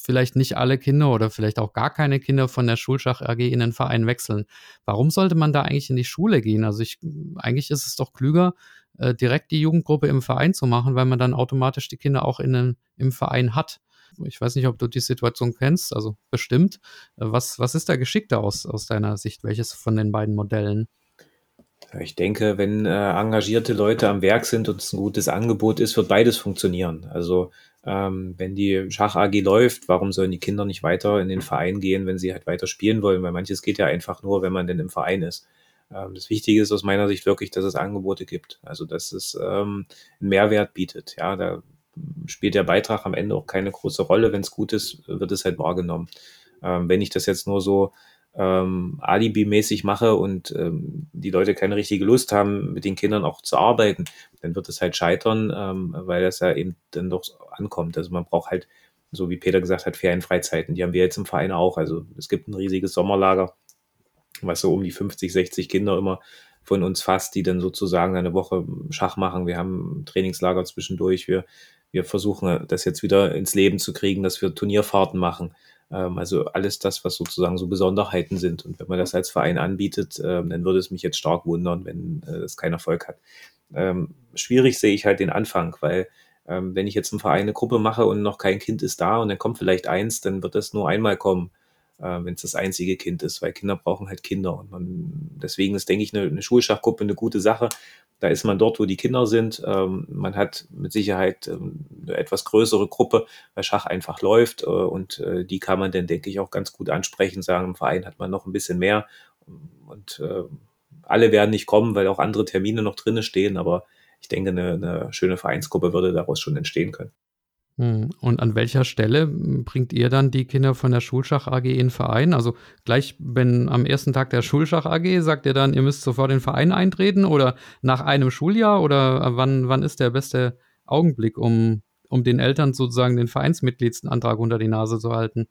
vielleicht nicht alle Kinder oder vielleicht auch gar keine Kinder von der Schulschach AG in den Verein wechseln. Warum sollte man da eigentlich in die Schule gehen? Also ich, eigentlich ist es doch klüger, äh, direkt die Jugendgruppe im Verein zu machen, weil man dann automatisch die Kinder auch in im Verein hat. Ich weiß nicht, ob du die Situation kennst, also bestimmt. Äh, was, was ist da geschickter aus, aus deiner Sicht? Welches von den beiden Modellen? Ich denke, wenn äh, engagierte Leute am Werk sind und es ein gutes Angebot ist, wird beides funktionieren. Also ähm, wenn die Schach AG läuft, warum sollen die Kinder nicht weiter in den Verein gehen, wenn sie halt weiter spielen wollen? Weil manches geht ja einfach nur, wenn man denn im Verein ist. Ähm, das Wichtige ist aus meiner Sicht wirklich, dass es Angebote gibt. Also dass es ähm, einen Mehrwert bietet. Ja, da spielt der Beitrag am Ende auch keine große Rolle. Wenn es gut ist, wird es halt wahrgenommen. Ähm, wenn ich das jetzt nur so ähm, Alibi-mäßig mache und ähm, die Leute keine richtige Lust haben, mit den Kindern auch zu arbeiten, dann wird es halt scheitern, ähm, weil das ja eben dann doch ankommt. Also man braucht halt, so wie Peter gesagt hat, Ferienfreizeiten. Die haben wir jetzt im Verein auch. Also es gibt ein riesiges Sommerlager, was so um die 50, 60 Kinder immer von uns fasst, die dann sozusagen eine Woche Schach machen. Wir haben Trainingslager zwischendurch. Wir wir versuchen das jetzt wieder ins Leben zu kriegen, dass wir Turnierfahrten machen. Ähm, also alles das, was sozusagen so Besonderheiten sind. Und wenn man das als Verein anbietet, ähm, dann würde es mich jetzt stark wundern, wenn äh, es keinen Erfolg hat. Ähm, schwierig sehe ich halt den Anfang, weil wenn ich jetzt im Verein eine Gruppe mache und noch kein Kind ist da und dann kommt vielleicht eins, dann wird das nur einmal kommen, äh, wenn es das einzige Kind ist, weil Kinder brauchen halt Kinder. Und man, deswegen ist, denke ich, eine, eine Schulschachgruppe eine gute Sache. Da ist man dort, wo die Kinder sind. Ähm, man hat mit Sicherheit ähm, eine etwas größere Gruppe, weil Schach einfach läuft. Äh, und äh, die kann man dann, denke ich, auch ganz gut ansprechen, sagen, im Verein hat man noch ein bisschen mehr. Und äh, alle werden nicht kommen, weil auch andere Termine noch drinne stehen. Aber ich denke, eine, eine schöne Vereinsgruppe würde daraus schon entstehen können. Hm. Und an welcher Stelle bringt ihr dann die Kinder von der Schulschach AG in den Verein? Also gleich, wenn am ersten Tag der Schulschach AG sagt ihr dann, ihr müsst sofort in den Verein eintreten oder nach einem Schuljahr oder wann, wann ist der beste Augenblick, um, um den Eltern sozusagen den Vereinsmitgliedsantrag unter die Nase zu halten?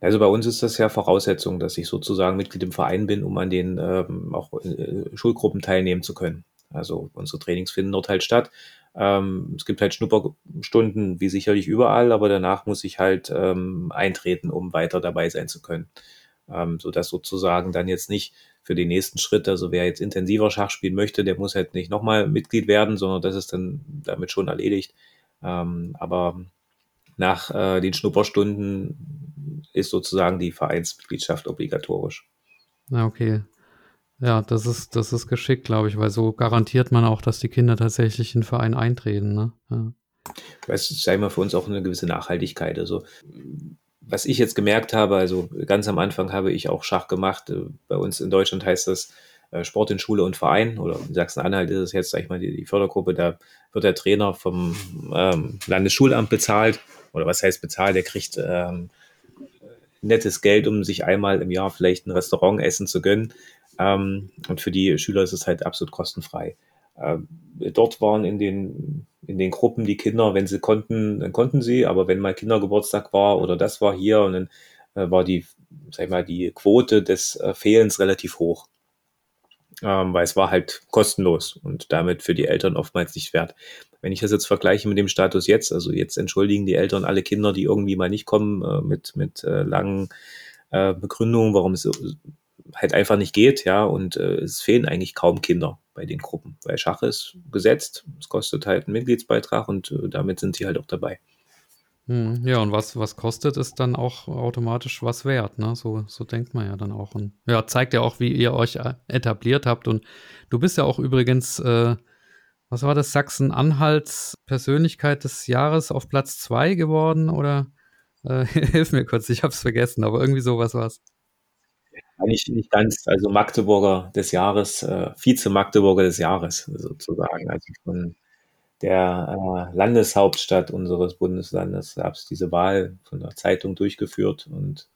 Also bei uns ist das ja Voraussetzung, dass ich sozusagen Mitglied im Verein bin, um an den ähm, auch äh, Schulgruppen teilnehmen zu können. Also unsere Trainings finden dort halt statt. Ähm, es gibt halt Schnupperstunden, wie sicherlich überall, aber danach muss ich halt ähm, eintreten, um weiter dabei sein zu können. Ähm, sodass sozusagen dann jetzt nicht für den nächsten Schritt, also wer jetzt intensiver Schach spielen möchte, der muss halt nicht nochmal Mitglied werden, sondern das ist dann damit schon erledigt. Ähm, aber nach äh, den Schnupperstunden ist sozusagen die Vereinsmitgliedschaft obligatorisch. Na, okay. Ja, das ist, das ist geschickt, glaube ich, weil so garantiert man auch, dass die Kinder tatsächlich in den Verein eintreten. Ne? Ja. Das ist einmal für uns auch eine gewisse Nachhaltigkeit. Also, was ich jetzt gemerkt habe, also ganz am Anfang habe ich auch Schach gemacht. Bei uns in Deutschland heißt das äh, Sport in Schule und Verein oder in Sachsen-Anhalt ist es jetzt, sag ich mal, die, die Fördergruppe, da wird der Trainer vom ähm, Landesschulamt bezahlt. Oder was heißt bezahlt? Der kriegt ähm, nettes Geld, um sich einmal im Jahr vielleicht ein Restaurant essen zu gönnen. Ähm, und für die Schüler ist es halt absolut kostenfrei. Ähm, dort waren in den, in den Gruppen die Kinder, wenn sie konnten, dann konnten sie, aber wenn mal Kindergeburtstag war oder das war hier und dann äh, war die, sag ich mal, die Quote des äh, Fehlens relativ hoch. Ähm, weil es war halt kostenlos und damit für die Eltern oftmals nicht wert. Wenn ich das jetzt vergleiche mit dem Status jetzt, also jetzt entschuldigen die Eltern alle Kinder, die irgendwie mal nicht kommen, äh, mit, mit äh, langen äh, Begründungen, warum es halt einfach nicht geht, ja, und äh, es fehlen eigentlich kaum Kinder bei den Gruppen, weil Schach ist gesetzt, es kostet halt einen Mitgliedsbeitrag und äh, damit sind sie halt auch dabei. Hm, ja, und was, was kostet, ist dann auch automatisch was wert, ne? So, so denkt man ja dann auch. Und ja, zeigt ja auch, wie ihr euch äh, etabliert habt. Und du bist ja auch übrigens, äh, was war das, Sachsen-Anhalts Persönlichkeit des Jahres auf Platz 2 geworden, oder? Äh, hilf mir kurz, ich hab's vergessen, aber irgendwie sowas war's. Eigentlich nicht ganz, also Magdeburger des Jahres, äh, Vize-Magdeburger des Jahres sozusagen. Also von der äh, Landeshauptstadt unseres Bundeslandes gab es diese Wahl von der Zeitung durchgeführt und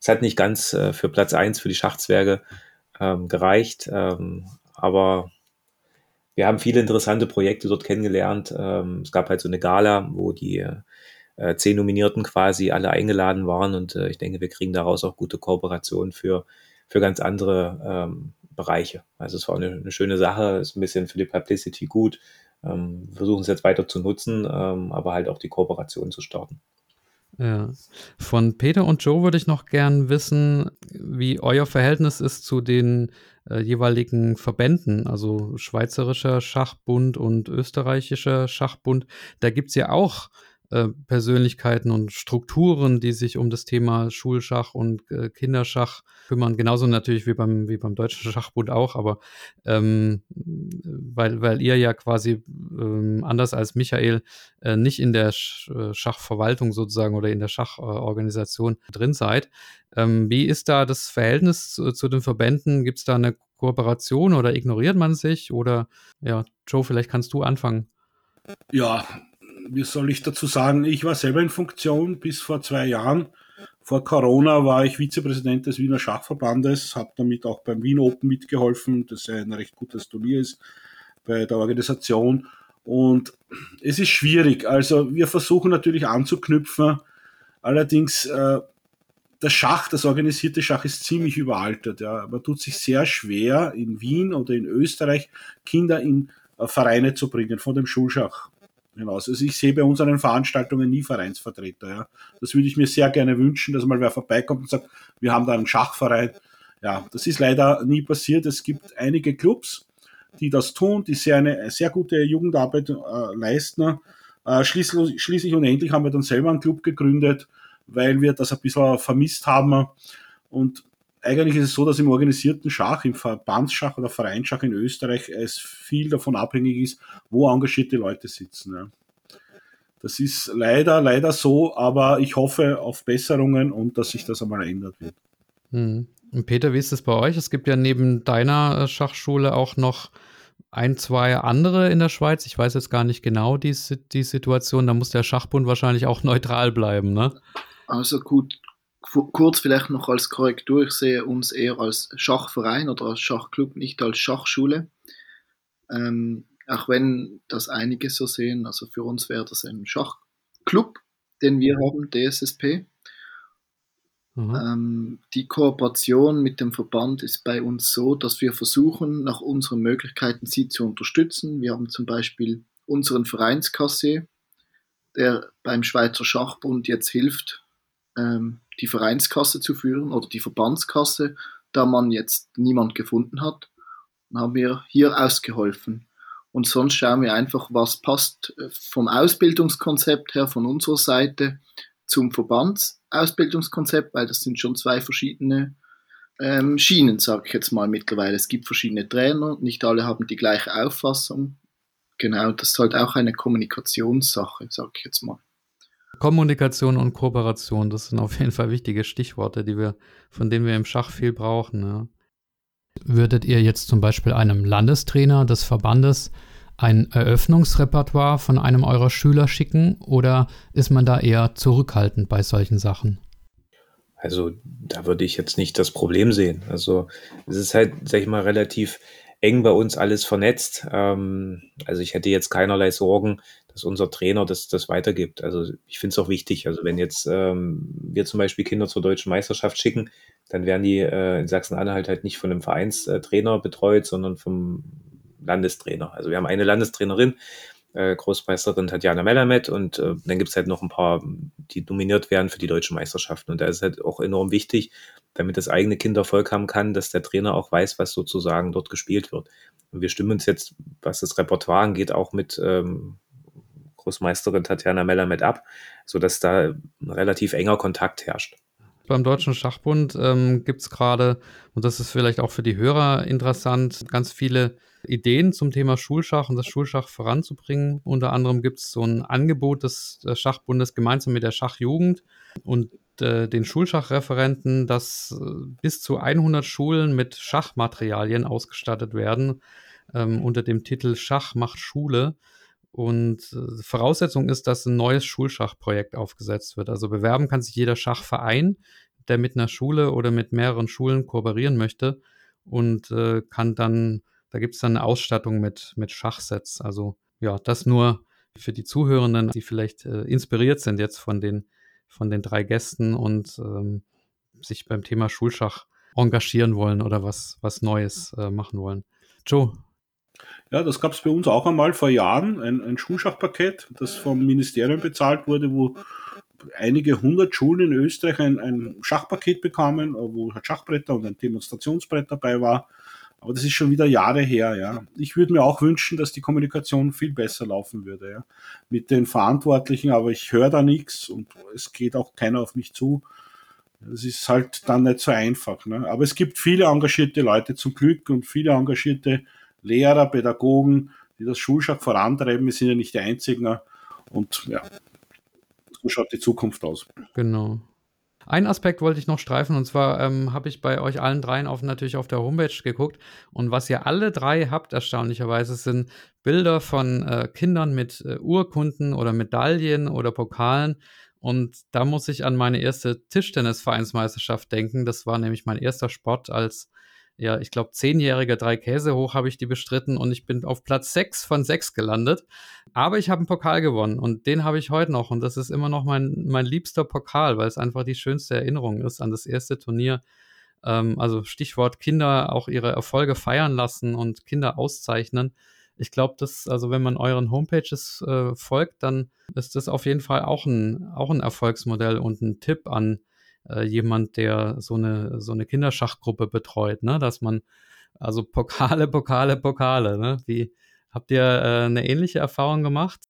es hat nicht ganz äh, für Platz eins für die Schachzwerge ähm, gereicht, ähm, aber wir haben viele interessante Projekte dort kennengelernt. Ähm, es gab halt so eine Gala, wo die äh, zehn Nominierten quasi alle eingeladen waren und äh, ich denke, wir kriegen daraus auch gute Kooperationen für für ganz andere ähm, Bereiche. Also es war eine, eine, schöne Sache, ist ein bisschen für die Publicity gut. Ähm, versuchen es jetzt weiter zu nutzen, ähm, aber halt auch die Kooperation zu starten. Ja. Von Peter und Joe würde ich noch gern wissen, wie euer Verhältnis ist zu den äh, jeweiligen Verbänden, also Schweizerischer Schachbund und Österreichischer Schachbund. Da gibt es ja auch äh, Persönlichkeiten und Strukturen, die sich um das Thema Schulschach und äh, Kinderschach kümmern. Genauso natürlich wie beim, wie beim Deutschen Schachbund auch, aber ähm, weil, weil ihr ja quasi ähm, anders als Michael äh, nicht in der Sch äh, Schachverwaltung sozusagen oder in der Schachorganisation drin seid. Ähm, wie ist da das Verhältnis zu, zu den Verbänden? Gibt es da eine Kooperation oder ignoriert man sich? Oder ja, Joe, vielleicht kannst du anfangen. Ja, wie soll ich dazu sagen, ich war selber in Funktion bis vor zwei Jahren. Vor Corona war ich Vizepräsident des Wiener Schachverbandes, habe damit auch beim Wien Open mitgeholfen, das ein recht gutes Turnier ist bei der Organisation. Und es ist schwierig. Also wir versuchen natürlich anzuknüpfen. Allerdings äh, der Schach, das organisierte Schach ist ziemlich überaltert. Ja. Man tut sich sehr schwer in Wien oder in Österreich Kinder in äh, Vereine zu bringen von dem Schulschach. Hinaus. Also ich sehe bei unseren Veranstaltungen nie Vereinsvertreter. Ja. Das würde ich mir sehr gerne wünschen, dass mal wer vorbeikommt und sagt, wir haben da einen Schachverein. Ja, das ist leider nie passiert. Es gibt einige Clubs, die das tun, die sehr eine sehr gute Jugendarbeit äh, leisten. Äh, schließlich, schließlich und endlich haben wir dann selber einen Club gegründet, weil wir das ein bisschen vermisst haben. Und eigentlich ist es so, dass im organisierten Schach, im Verbandsschach oder Vereinsschach in Österreich es viel davon abhängig ist, wo engagierte Leute sitzen. Ja. Das ist leider, leider so, aber ich hoffe auf Besserungen und dass sich das einmal ändert wird. Hm. Und Peter, wie ist es bei euch? Es gibt ja neben deiner äh, Schachschule auch noch ein, zwei andere in der Schweiz. Ich weiß jetzt gar nicht genau die, die Situation. Da muss der Schachbund wahrscheinlich auch neutral bleiben, ne? Also gut, kurz vielleicht noch als Korrektur. Ich sehe uns eher als Schachverein oder als Schachclub, nicht als Schachschule. Ähm, auch wenn das einige so sehen. Also für uns wäre das ein Schachclub, den wir haben, DSSP. Mhm. Ähm, die Kooperation mit dem Verband ist bei uns so, dass wir versuchen, nach unseren Möglichkeiten sie zu unterstützen. Wir haben zum Beispiel unseren Vereinskasse, der beim Schweizer Schachbund jetzt hilft, ähm, die Vereinskasse zu führen oder die Verbandskasse, da man jetzt niemand gefunden hat. Dann haben wir hier ausgeholfen. Und sonst schauen wir einfach, was passt äh, vom Ausbildungskonzept her von unserer Seite zum Verbandsausbildungskonzept, weil das sind schon zwei verschiedene ähm, Schienen, sage ich jetzt mal mittlerweile. Es gibt verschiedene Trainer, nicht alle haben die gleiche Auffassung. Genau, das ist halt auch eine Kommunikationssache, sage ich jetzt mal. Kommunikation und Kooperation, das sind auf jeden Fall wichtige Stichworte, die wir, von denen wir im Schach viel brauchen. Ja. Würdet ihr jetzt zum Beispiel einem Landestrainer des Verbandes ein Eröffnungsrepertoire von einem eurer Schüler schicken oder ist man da eher zurückhaltend bei solchen Sachen? Also da würde ich jetzt nicht das Problem sehen. Also es ist halt, sag ich mal, relativ eng bei uns alles vernetzt. Ähm, also ich hätte jetzt keinerlei Sorgen, dass unser Trainer das, das weitergibt. Also ich finde es auch wichtig. Also wenn jetzt ähm, wir zum Beispiel Kinder zur deutschen Meisterschaft schicken, dann werden die äh, in Sachsen-Anhalt halt nicht von einem Vereinstrainer betreut, sondern vom Landestrainer. Also wir haben eine Landestrainerin, äh, Großmeisterin Tatjana Melamed und äh, dann gibt es halt noch ein paar, die nominiert werden für die deutschen Meisterschaften. Und da ist halt auch enorm wichtig, damit das eigene Kind Erfolg haben kann, dass der Trainer auch weiß, was sozusagen dort gespielt wird. Und wir stimmen uns jetzt, was das Repertoire angeht, auch mit ähm, Großmeisterin Tatjana Melamed ab, sodass da ein relativ enger Kontakt herrscht beim Deutschen Schachbund ähm, gibt es gerade, und das ist vielleicht auch für die Hörer interessant, ganz viele Ideen zum Thema Schulschach und das Schulschach voranzubringen. Unter anderem gibt es so ein Angebot des, Schachbundes gemeinsam mit der Schachjugend und äh, den Schulschachreferenten, dass äh, bis zu 100 Schulen mit Schachmaterialien ausgestattet werden ähm, unter dem Titel Schach macht Schule. Und äh, Voraussetzung ist, dass ein neues Schulschachprojekt aufgesetzt wird. Also bewerben kann sich jeder Schachverein, der mit einer Schule oder mit mehreren Schulen kooperieren möchte und äh, kann dann, da gibt es dann eine Ausstattung mit, mit Schachsets. Also ja, das nur für die Zuhörenden, die vielleicht äh, inspiriert sind jetzt von den, von den drei Gästen und ähm, sich beim Thema Schulschach engagieren wollen oder was, was Neues äh, machen wollen. Joe, ja, das gab es bei uns auch einmal vor Jahren, ein, ein Schulschachpaket, das vom Ministerium bezahlt wurde, wo einige hundert Schulen in Österreich ein, ein Schachpaket bekamen, wo halt Schachbretter und ein Demonstrationsbrett dabei war. Aber das ist schon wieder Jahre her, ja. Ich würde mir auch wünschen, dass die Kommunikation viel besser laufen würde, ja. Mit den Verantwortlichen, aber ich höre da nichts und es geht auch keiner auf mich zu. Das ist halt dann nicht so einfach. Ne? Aber es gibt viele engagierte Leute zum Glück und viele engagierte Lehrer, Pädagogen, die das Schulschach vorantreiben. Wir sind ja nicht die Einzigen. Und ja, so schaut die Zukunft aus. Genau. Ein Aspekt wollte ich noch streifen und zwar ähm, habe ich bei euch allen dreien auf, natürlich auf der Homepage geguckt und was ihr alle drei habt, erstaunlicherweise, sind Bilder von äh, Kindern mit äh, Urkunden oder Medaillen oder Pokalen und da muss ich an meine erste Tischtennisvereinsmeisterschaft denken. Das war nämlich mein erster Sport als ja, ich glaube, zehnjährige drei Käse hoch habe ich die bestritten und ich bin auf Platz sechs von sechs gelandet. Aber ich habe einen Pokal gewonnen und den habe ich heute noch und das ist immer noch mein, mein liebster Pokal, weil es einfach die schönste Erinnerung ist an das erste Turnier. Ähm, also Stichwort Kinder auch ihre Erfolge feiern lassen und Kinder auszeichnen. ich glaube, dass, also wenn man euren Homepages äh, folgt, dann ist das auf jeden Fall auch ein, auch ein Erfolgsmodell und ein Tipp an äh, jemand, der so eine, so eine Kinderschachgruppe betreut, ne? Dass man, also Pokale, Pokale, Pokale, ne? Wie, habt ihr äh, eine ähnliche Erfahrung gemacht?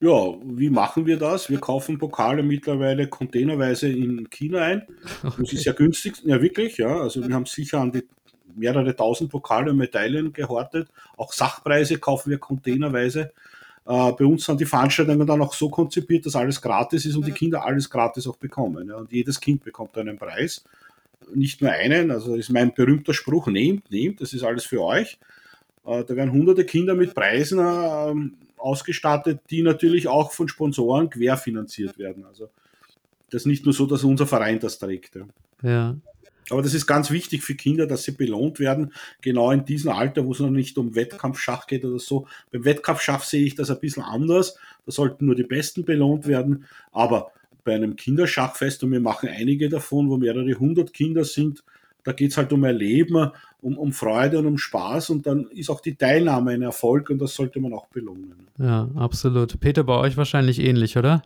Ja, wie machen wir das? Wir kaufen Pokale mittlerweile containerweise in China ein. Okay. Das ist ja günstig, ja wirklich, ja. Also wir haben sicher an die mehrere tausend Pokale und Medaillen gehortet. Auch Sachpreise kaufen wir containerweise. Äh, bei uns sind die Veranstaltungen dann auch so konzipiert, dass alles gratis ist und die Kinder alles gratis auch bekommen. Und jedes Kind bekommt einen Preis. Nicht nur einen, also ist mein berühmter Spruch, nehmt, nehmt, das ist alles für euch. Äh, da werden hunderte Kinder mit Preisen äh, ausgestattet, die natürlich auch von Sponsoren querfinanziert werden. Also das ist nicht nur so, dass unser Verein das trägt. Ja. ja. Aber das ist ganz wichtig für Kinder, dass sie belohnt werden, genau in diesem Alter, wo es noch nicht um Wettkampfschach geht oder so. Beim Wettkampfschach sehe ich das ein bisschen anders. Da sollten nur die Besten belohnt werden. Aber bei einem Kinderschachfest, und wir machen einige davon, wo mehrere hundert Kinder sind, da geht es halt um Erleben, um, um Freude und um Spaß und dann ist auch die Teilnahme ein Erfolg und das sollte man auch belohnen. Ja, absolut. Peter, bei euch wahrscheinlich ähnlich, oder?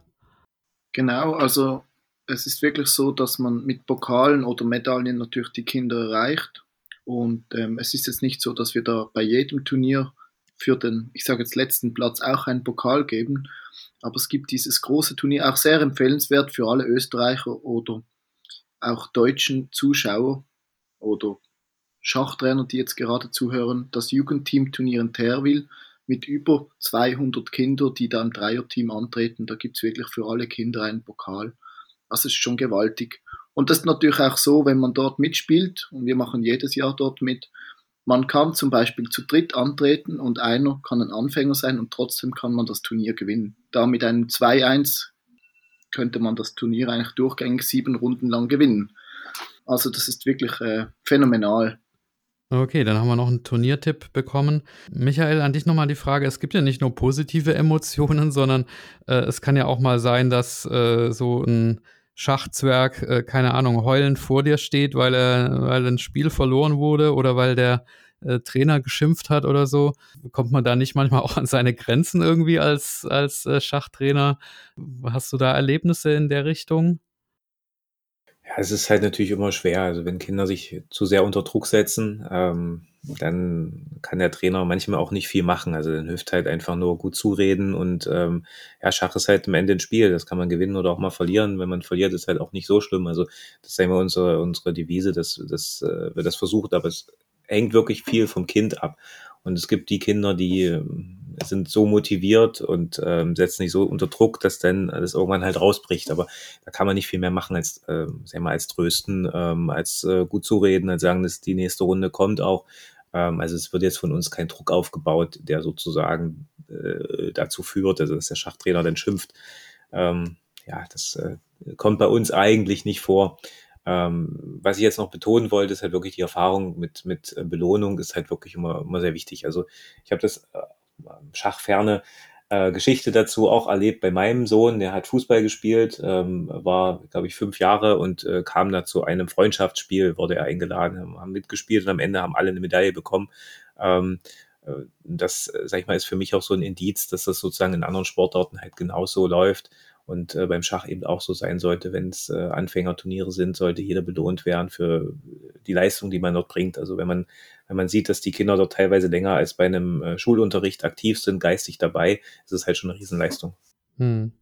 Genau, also es ist wirklich so, dass man mit Pokalen oder Medaillen natürlich die Kinder erreicht. Und ähm, es ist jetzt nicht so, dass wir da bei jedem Turnier für den, ich sage jetzt letzten Platz auch einen Pokal geben. Aber es gibt dieses große Turnier, auch sehr empfehlenswert für alle Österreicher oder auch deutschen Zuschauer oder Schachtrainer, die jetzt gerade zuhören, das Jugendteam-Turnier in Terwil mit über 200 Kindern, die da im Dreierteam antreten. Da gibt es wirklich für alle Kinder einen Pokal. Das ist schon gewaltig. Und das ist natürlich auch so, wenn man dort mitspielt, und wir machen jedes Jahr dort mit, man kann zum Beispiel zu dritt antreten und einer kann ein Anfänger sein und trotzdem kann man das Turnier gewinnen. Da mit einem 2-1 könnte man das Turnier eigentlich durchgängig sieben Runden lang gewinnen. Also das ist wirklich äh, phänomenal. Okay, dann haben wir noch einen Turniertipp bekommen. Michael, an dich nochmal die Frage, es gibt ja nicht nur positive Emotionen, sondern äh, es kann ja auch mal sein, dass äh, so ein Schachzwerg, äh, keine Ahnung, heulend vor dir steht, weil er, weil ein Spiel verloren wurde oder weil der äh, Trainer geschimpft hat oder so. Kommt man da nicht manchmal auch an seine Grenzen irgendwie als, als äh, Schachtrainer? Hast du da Erlebnisse in der Richtung? Ja, es ist halt natürlich immer schwer. Also wenn Kinder sich zu sehr unter Druck setzen, ähm, dann kann der Trainer manchmal auch nicht viel machen. Also dann hilft halt einfach nur gut zureden und ähm, ja, Schach ist halt am Ende ein Spiel. Das kann man gewinnen oder auch mal verlieren. Wenn man verliert, ist halt auch nicht so schlimm. Also das ist immer unsere, unsere Devise, dass, dass äh, wir das versucht, aber es hängt wirklich viel vom Kind ab. Und es gibt die Kinder, die ähm, sind so motiviert und ähm, setzen sich so unter Druck, dass dann das irgendwann halt rausbricht. Aber da kann man nicht viel mehr machen als, äh, sag mal, als trösten, ähm, als äh, gut zureden, als sagen, dass die nächste Runde kommt auch. Ähm, also es wird jetzt von uns kein Druck aufgebaut, der sozusagen äh, dazu führt, also dass der Schachtrainer dann schimpft. Ähm, ja, das äh, kommt bei uns eigentlich nicht vor. Ähm, was ich jetzt noch betonen wollte, ist halt wirklich die Erfahrung mit, mit Belohnung ist halt wirklich immer, immer sehr wichtig. Also ich habe das äh, schachferne äh, Geschichte dazu auch erlebt bei meinem Sohn, der hat Fußball gespielt, ähm, war, glaube ich, fünf Jahre und äh, kam da zu einem Freundschaftsspiel, wurde er eingeladen, haben mitgespielt und am Ende haben alle eine Medaille bekommen. Ähm, äh, das, äh, sag ich mal, ist für mich auch so ein Indiz, dass das sozusagen in anderen Sportarten halt genauso läuft und äh, beim Schach eben auch so sein sollte, wenn es äh, Anfängerturniere sind, sollte jeder belohnt werden für die Leistung, die man dort bringt. Also wenn man, wenn man sieht, dass die Kinder dort teilweise länger als bei einem äh, Schulunterricht aktiv sind, geistig dabei, ist es halt schon eine Riesenleistung. Hm.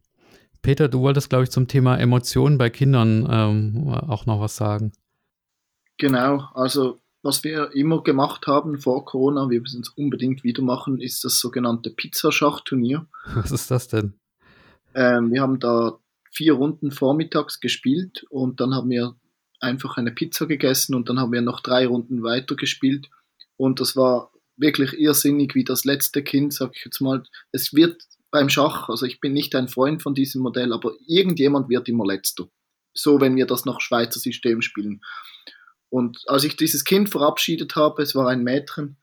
Peter, du wolltest, glaube ich, zum Thema Emotionen bei Kindern ähm, auch noch was sagen. Genau, also was wir immer gemacht haben vor Corona, wir müssen es unbedingt wieder machen, ist das sogenannte Pizzaschachturnier. Was ist das denn? Ähm, wir haben da vier Runden vormittags gespielt und dann haben wir einfach eine Pizza gegessen und dann haben wir noch drei Runden weiter gespielt und das war wirklich irrsinnig wie das letzte Kind, sag ich jetzt mal. Es wird beim Schach, also ich bin nicht ein Freund von diesem Modell, aber irgendjemand wird immer letzter. So, wenn wir das nach Schweizer System spielen. Und als ich dieses Kind verabschiedet habe, es war ein Mädchen,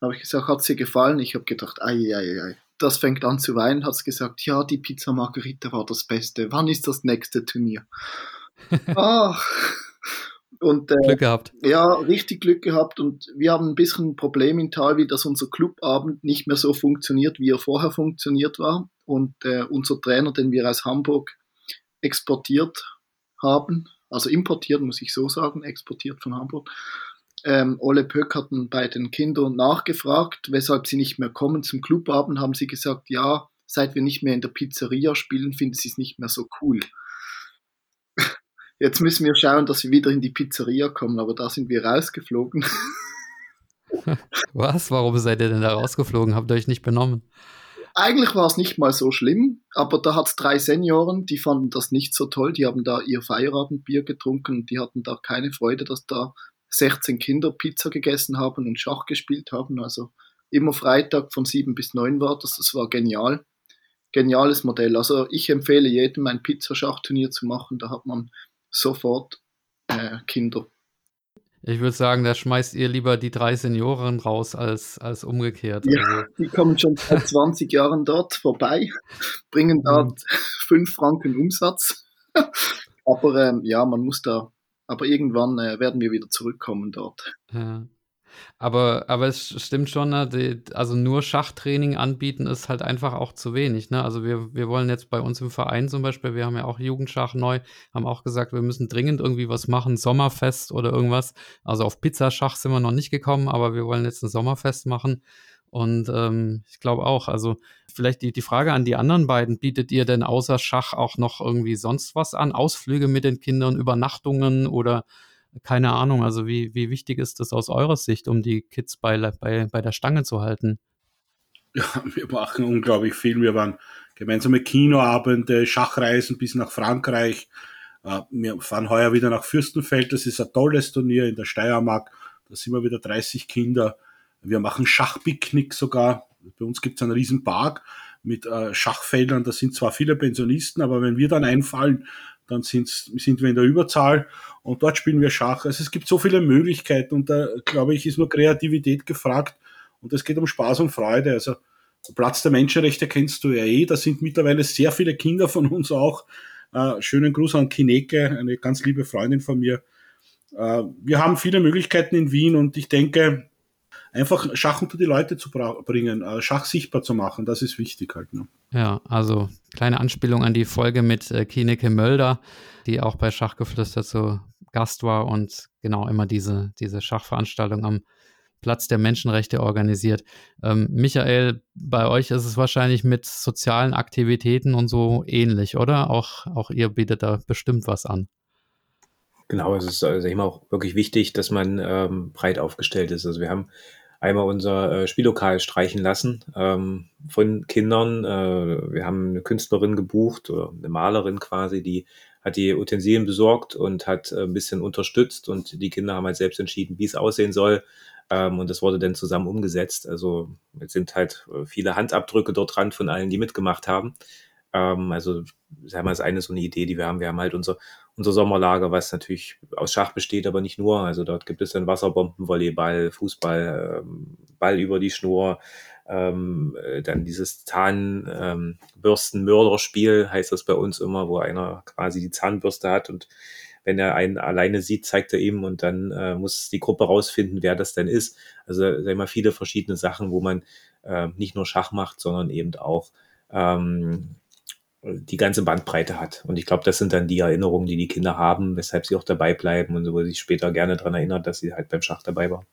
habe ich gesagt, hat es dir gefallen? Ich habe gedacht, ei, ei, ei, das fängt an zu weinen, hat gesagt, ja, die Pizza Margherita war das Beste. Wann ist das nächste Turnier? Ach. Und, äh, Glück gehabt. Ja, richtig Glück gehabt. Und wir haben ein bisschen ein Problem in Talwi, dass unser Clubabend nicht mehr so funktioniert, wie er vorher funktioniert war. Und äh, unser Trainer, den wir aus Hamburg exportiert haben, also importiert, muss ich so sagen, exportiert von Hamburg. Ähm, Ole Pöck hatten bei den Kindern nachgefragt, weshalb sie nicht mehr kommen zum Clubabend, haben sie gesagt, ja, seit wir nicht mehr in der Pizzeria spielen, finden sie es nicht mehr so cool. Jetzt müssen wir schauen, dass wir wieder in die Pizzeria kommen, aber da sind wir rausgeflogen. Was? Warum seid ihr denn da rausgeflogen? Habt ihr euch nicht benommen? Eigentlich war es nicht mal so schlimm, aber da hat es drei Senioren, die fanden das nicht so toll. Die haben da ihr Feierabendbier getrunken und die hatten da keine Freude, dass da 16 Kinder Pizza gegessen haben und Schach gespielt haben. Also immer Freitag von 7 bis 9 war das. Das war genial. Geniales Modell. Also ich empfehle jedem ein Pizzaschachturnier zu machen. Da hat man sofort äh, Kinder. Ich würde sagen, da schmeißt ihr lieber die drei Senioren raus als, als umgekehrt. Ja, also. die kommen schon seit 20 Jahren dort vorbei, bringen dort 5 Franken Umsatz. aber ähm, ja, man muss da, aber irgendwann äh, werden wir wieder zurückkommen dort. Ja. Aber, aber es stimmt schon, ne? Die, also nur Schachtraining anbieten ist halt einfach auch zu wenig. Ne? Also wir, wir wollen jetzt bei uns im Verein zum Beispiel, wir haben ja auch Jugendschach neu, haben auch gesagt, wir müssen dringend irgendwie was machen, Sommerfest oder irgendwas. Also auf Pizzaschach sind wir noch nicht gekommen, aber wir wollen jetzt ein Sommerfest machen. Und ähm, ich glaube auch, also vielleicht die, die Frage an die anderen beiden, bietet ihr denn außer Schach auch noch irgendwie sonst was an? Ausflüge mit den Kindern, Übernachtungen oder keine Ahnung, also wie, wie wichtig ist das aus eurer Sicht, um die Kids bei, bei, bei der Stange zu halten? Ja, wir machen unglaublich viel. Wir waren gemeinsame Kinoabende, Schachreisen bis nach Frankreich. Äh, wir fahren heuer wieder nach Fürstenfeld. Das ist ein tolles Turnier in der Steiermark. Da sind wir wieder 30 Kinder. Wir machen Schachpicknick sogar. Bei uns gibt es einen riesen Park mit äh, Schachfeldern. Da sind zwar viele Pensionisten, aber wenn wir dann einfallen, dann sind, wir in der Überzahl und dort spielen wir Schach. Also es gibt so viele Möglichkeiten und da glaube ich, ist nur Kreativität gefragt und es geht um Spaß und Freude. Also Platz der Menschenrechte kennst du ja eh, da sind mittlerweile sehr viele Kinder von uns auch. Äh, schönen Gruß an Kineke, eine ganz liebe Freundin von mir. Äh, wir haben viele Möglichkeiten in Wien und ich denke, einfach Schach unter die Leute zu bringen, äh, Schach sichtbar zu machen, das ist wichtig halt. Ne? Ja, also kleine Anspielung an die Folge mit äh, Kineke Mölder, die auch bei Schachgeflüster zu Gast war und genau immer diese, diese Schachveranstaltung am Platz der Menschenrechte organisiert. Ähm, Michael, bei euch ist es wahrscheinlich mit sozialen Aktivitäten und so ähnlich, oder? Auch, auch ihr bietet da bestimmt was an. Genau, es ist also immer auch wirklich wichtig, dass man ähm, breit aufgestellt ist. Also wir haben einmal unser äh, Spiellokal streichen lassen ähm, von Kindern. Äh, wir haben eine Künstlerin gebucht oder eine Malerin quasi, die hat die Utensilien besorgt und hat äh, ein bisschen unterstützt und die Kinder haben halt selbst entschieden, wie es aussehen soll. Ähm, und das wurde dann zusammen umgesetzt. Also jetzt sind halt äh, viele Handabdrücke dort dran von allen, die mitgemacht haben. Ähm, also sagen wir, ist eine so eine Idee, die wir haben. Wir haben halt unser, unser Sommerlager, was natürlich aus Schach besteht, aber nicht nur. Also dort gibt es dann Wasserbomben, Volleyball, Fußball, ähm, Ball über die Schnur, ähm, äh, dann dieses Zahnbürsten-Mörderspiel ähm, heißt das bei uns immer, wo einer quasi die Zahnbürste hat und wenn er einen alleine sieht, zeigt er ihm und dann äh, muss die Gruppe rausfinden, wer das denn ist. Also sag mal viele verschiedene Sachen, wo man äh, nicht nur Schach macht, sondern eben auch ähm, die ganze Bandbreite hat. Und ich glaube, das sind dann die Erinnerungen, die die Kinder haben, weshalb sie auch dabei bleiben und wo sie sich später gerne daran erinnern, dass sie halt beim Schach dabei waren.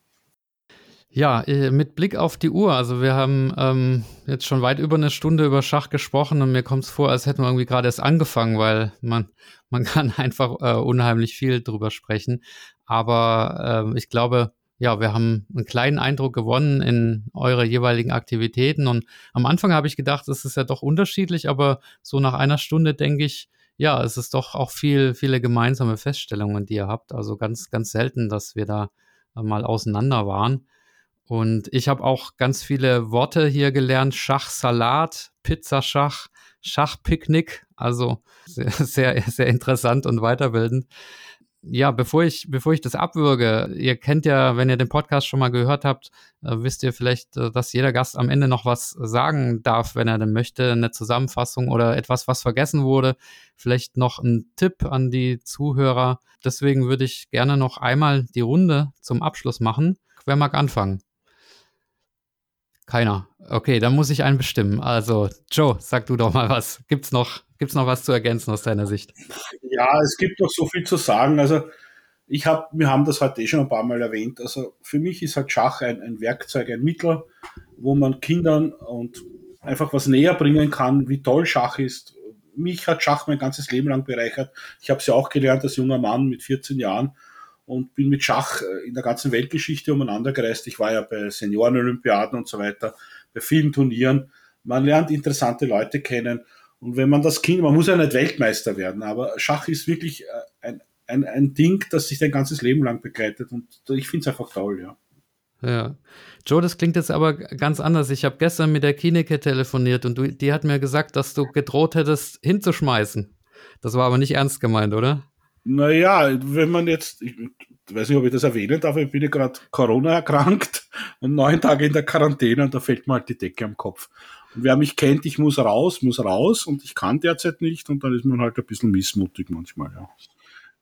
Ja, äh, mit Blick auf die Uhr, also wir haben ähm, jetzt schon weit über eine Stunde über Schach gesprochen und mir kommt es vor, als hätten wir irgendwie gerade erst angefangen, weil man, man kann einfach äh, unheimlich viel drüber sprechen. Aber äh, ich glaube, ja, wir haben einen kleinen Eindruck gewonnen in eure jeweiligen Aktivitäten. Und am Anfang habe ich gedacht, es ist ja doch unterschiedlich, aber so nach einer Stunde denke ich, ja, es ist doch auch viel, viele gemeinsame Feststellungen, die ihr habt. Also ganz, ganz selten, dass wir da mal auseinander waren. Und ich habe auch ganz viele Worte hier gelernt. Schachsalat, Pizzaschach, Schachpicknick. Also sehr, sehr, sehr interessant und weiterbildend. Ja, bevor ich, bevor ich das abwürge, ihr kennt ja, wenn ihr den Podcast schon mal gehört habt, äh, wisst ihr vielleicht, äh, dass jeder Gast am Ende noch was sagen darf, wenn er denn möchte, eine Zusammenfassung oder etwas, was vergessen wurde. Vielleicht noch ein Tipp an die Zuhörer. Deswegen würde ich gerne noch einmal die Runde zum Abschluss machen. Wer mag anfangen? Keiner. Okay, dann muss ich einen bestimmen. Also, Joe, sag du doch mal was. Gibt's noch, gibt's noch was zu ergänzen aus deiner Sicht? Ja, es gibt noch so viel zu sagen. Also, ich habe, wir haben das heute eh schon ein paar Mal erwähnt. Also, für mich ist halt Schach ein, ein Werkzeug, ein Mittel, wo man Kindern und einfach was näher bringen kann, wie toll Schach ist. Mich hat Schach mein ganzes Leben lang bereichert. Ich habe es ja auch gelernt als junger Mann mit 14 Jahren und bin mit Schach äh, in der ganzen Weltgeschichte umeinander gereist. Ich war ja bei Seniorenolympiaden und so weiter, bei vielen Turnieren. Man lernt interessante Leute kennen. Und wenn man das Kind, man muss ja nicht Weltmeister werden, aber Schach ist wirklich äh, ein, ein, ein Ding, das sich dein ganzes Leben lang begleitet. Und ich finde es einfach toll, ja. Ja. Joe, das klingt jetzt aber ganz anders. Ich habe gestern mit der Kineke telefoniert und du, die hat mir gesagt, dass du gedroht hättest, hinzuschmeißen. Das war aber nicht ernst gemeint, oder? Naja, wenn man jetzt, ich weiß nicht, ob ich das erwähnen darf, ich bin ja gerade Corona erkrankt und neun Tage in der Quarantäne und da fällt mir halt die Decke am Kopf. Und wer mich kennt, ich muss raus, muss raus und ich kann derzeit nicht und dann ist man halt ein bisschen missmutig manchmal, ja.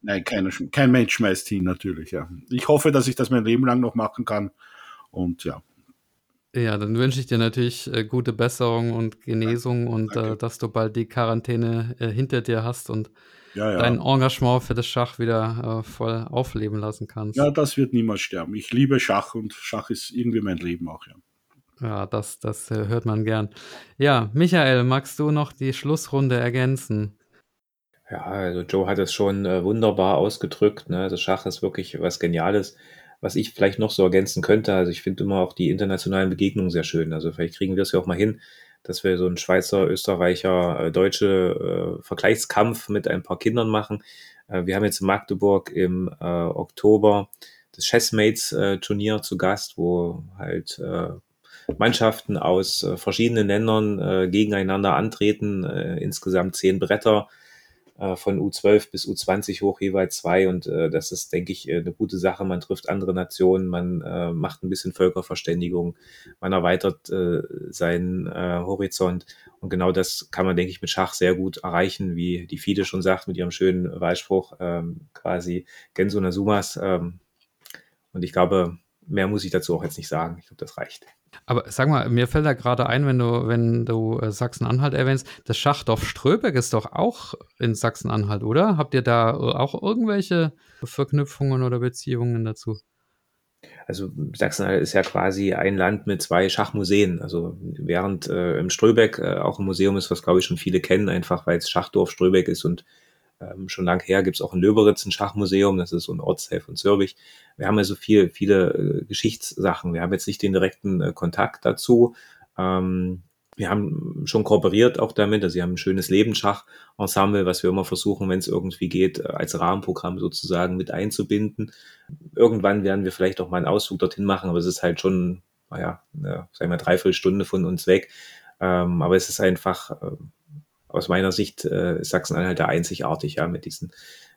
Nein, keiner, kein Mensch schmeißt hin, natürlich, ja. Ich hoffe, dass ich das mein Leben lang noch machen kann und ja. Ja, dann wünsche ich dir natürlich äh, gute Besserung und Genesung und äh, dass du bald die Quarantäne äh, hinter dir hast und ja, ja. dein Engagement für das Schach wieder äh, voll aufleben lassen kannst. Ja, das wird niemals sterben. Ich liebe Schach und Schach ist irgendwie mein Leben auch, ja. Ja, das, das äh, hört man gern. Ja, Michael, magst du noch die Schlussrunde ergänzen? Ja, also Joe hat es schon äh, wunderbar ausgedrückt. Ne? Also Schach ist wirklich was Geniales. Was ich vielleicht noch so ergänzen könnte, also ich finde immer auch die internationalen Begegnungen sehr schön. Also vielleicht kriegen wir es ja auch mal hin, dass wir so einen Schweizer, Österreicher, äh, deutsche äh, Vergleichskampf mit ein paar Kindern machen. Äh, wir haben jetzt in Magdeburg im äh, Oktober das Chessmates-Turnier äh, zu Gast, wo halt äh, Mannschaften aus äh, verschiedenen Ländern äh, gegeneinander antreten, äh, insgesamt zehn Bretter von U12 bis U20 hoch jeweils zwei. Und äh, das ist, denke ich, äh, eine gute Sache. Man trifft andere Nationen, man äh, macht ein bisschen Völkerverständigung, man erweitert äh, seinen äh, Horizont. Und genau das kann man, denke ich, mit Schach sehr gut erreichen, wie die Fide schon sagt, mit ihrem schönen Wahlspruch, ähm, quasi Genso Nasumas. Ähm, und ich glaube, mehr muss ich dazu auch jetzt nicht sagen. Ich glaube, das reicht. Aber sag mal, mir fällt da gerade ein, wenn du, wenn du äh, Sachsen-Anhalt erwähnst, das Schachdorf Ströbeck ist doch auch in Sachsen-Anhalt, oder? Habt ihr da äh, auch irgendwelche Verknüpfungen oder Beziehungen dazu? Also Sachsen-Anhalt ist ja quasi ein Land mit zwei Schachmuseen. Also während äh, im Ströbeck äh, auch ein Museum ist, was glaube ich schon viele kennen, einfach weil es Schachdorf Ströbeck ist und ähm, schon lang her gibt es auch in Löberitz ein Schachmuseum, das ist so ein Ortsteil von Zürich. Wir haben also viel, viele äh, Geschichtssachen. Wir haben jetzt nicht den direkten äh, Kontakt dazu. Ähm, wir haben schon kooperiert auch damit, also sie haben ein schönes Lebensschach-Ensemble, was wir immer versuchen, wenn es irgendwie geht, äh, als Rahmenprogramm sozusagen mit einzubinden. Irgendwann werden wir vielleicht auch mal einen Ausflug dorthin machen, aber es ist halt schon, naja, eine, sagen wir, dreiviertel Stunde von uns weg. Ähm, aber es ist einfach, äh, aus meiner Sicht äh, ist Sachsen-Anhalt da einzigartig, ja, mit diesen,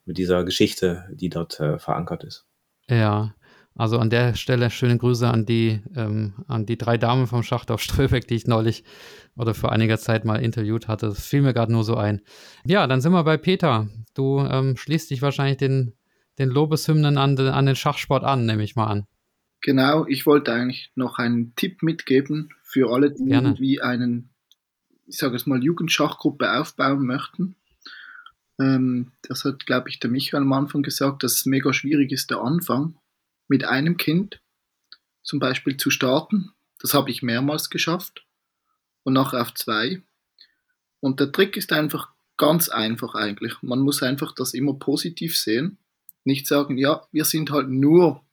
mit dieser Geschichte, die dort äh, verankert ist. Ja, also an der Stelle schöne Grüße an die, ähm, an die drei Damen vom Schacht Ströbeck, die ich neulich oder vor einiger Zeit mal interviewt hatte. Das fiel mir gerade nur so ein. Ja, dann sind wir bei Peter. Du ähm, schließt dich wahrscheinlich den, den Lobeshymnen an, den, an den Schachsport an, nehme ich mal an. Genau, ich wollte eigentlich noch einen Tipp mitgeben für alle, die Gerne. irgendwie einen ich sage es mal, Jugendschachgruppe aufbauen möchten. Ähm, das hat, glaube ich, der Michael am Anfang gesagt, dass es mega schwierig ist, der Anfang mit einem Kind zum Beispiel zu starten. Das habe ich mehrmals geschafft und nachher auf zwei. Und der Trick ist einfach ganz einfach eigentlich. Man muss einfach das immer positiv sehen. Nicht sagen, ja, wir sind halt nur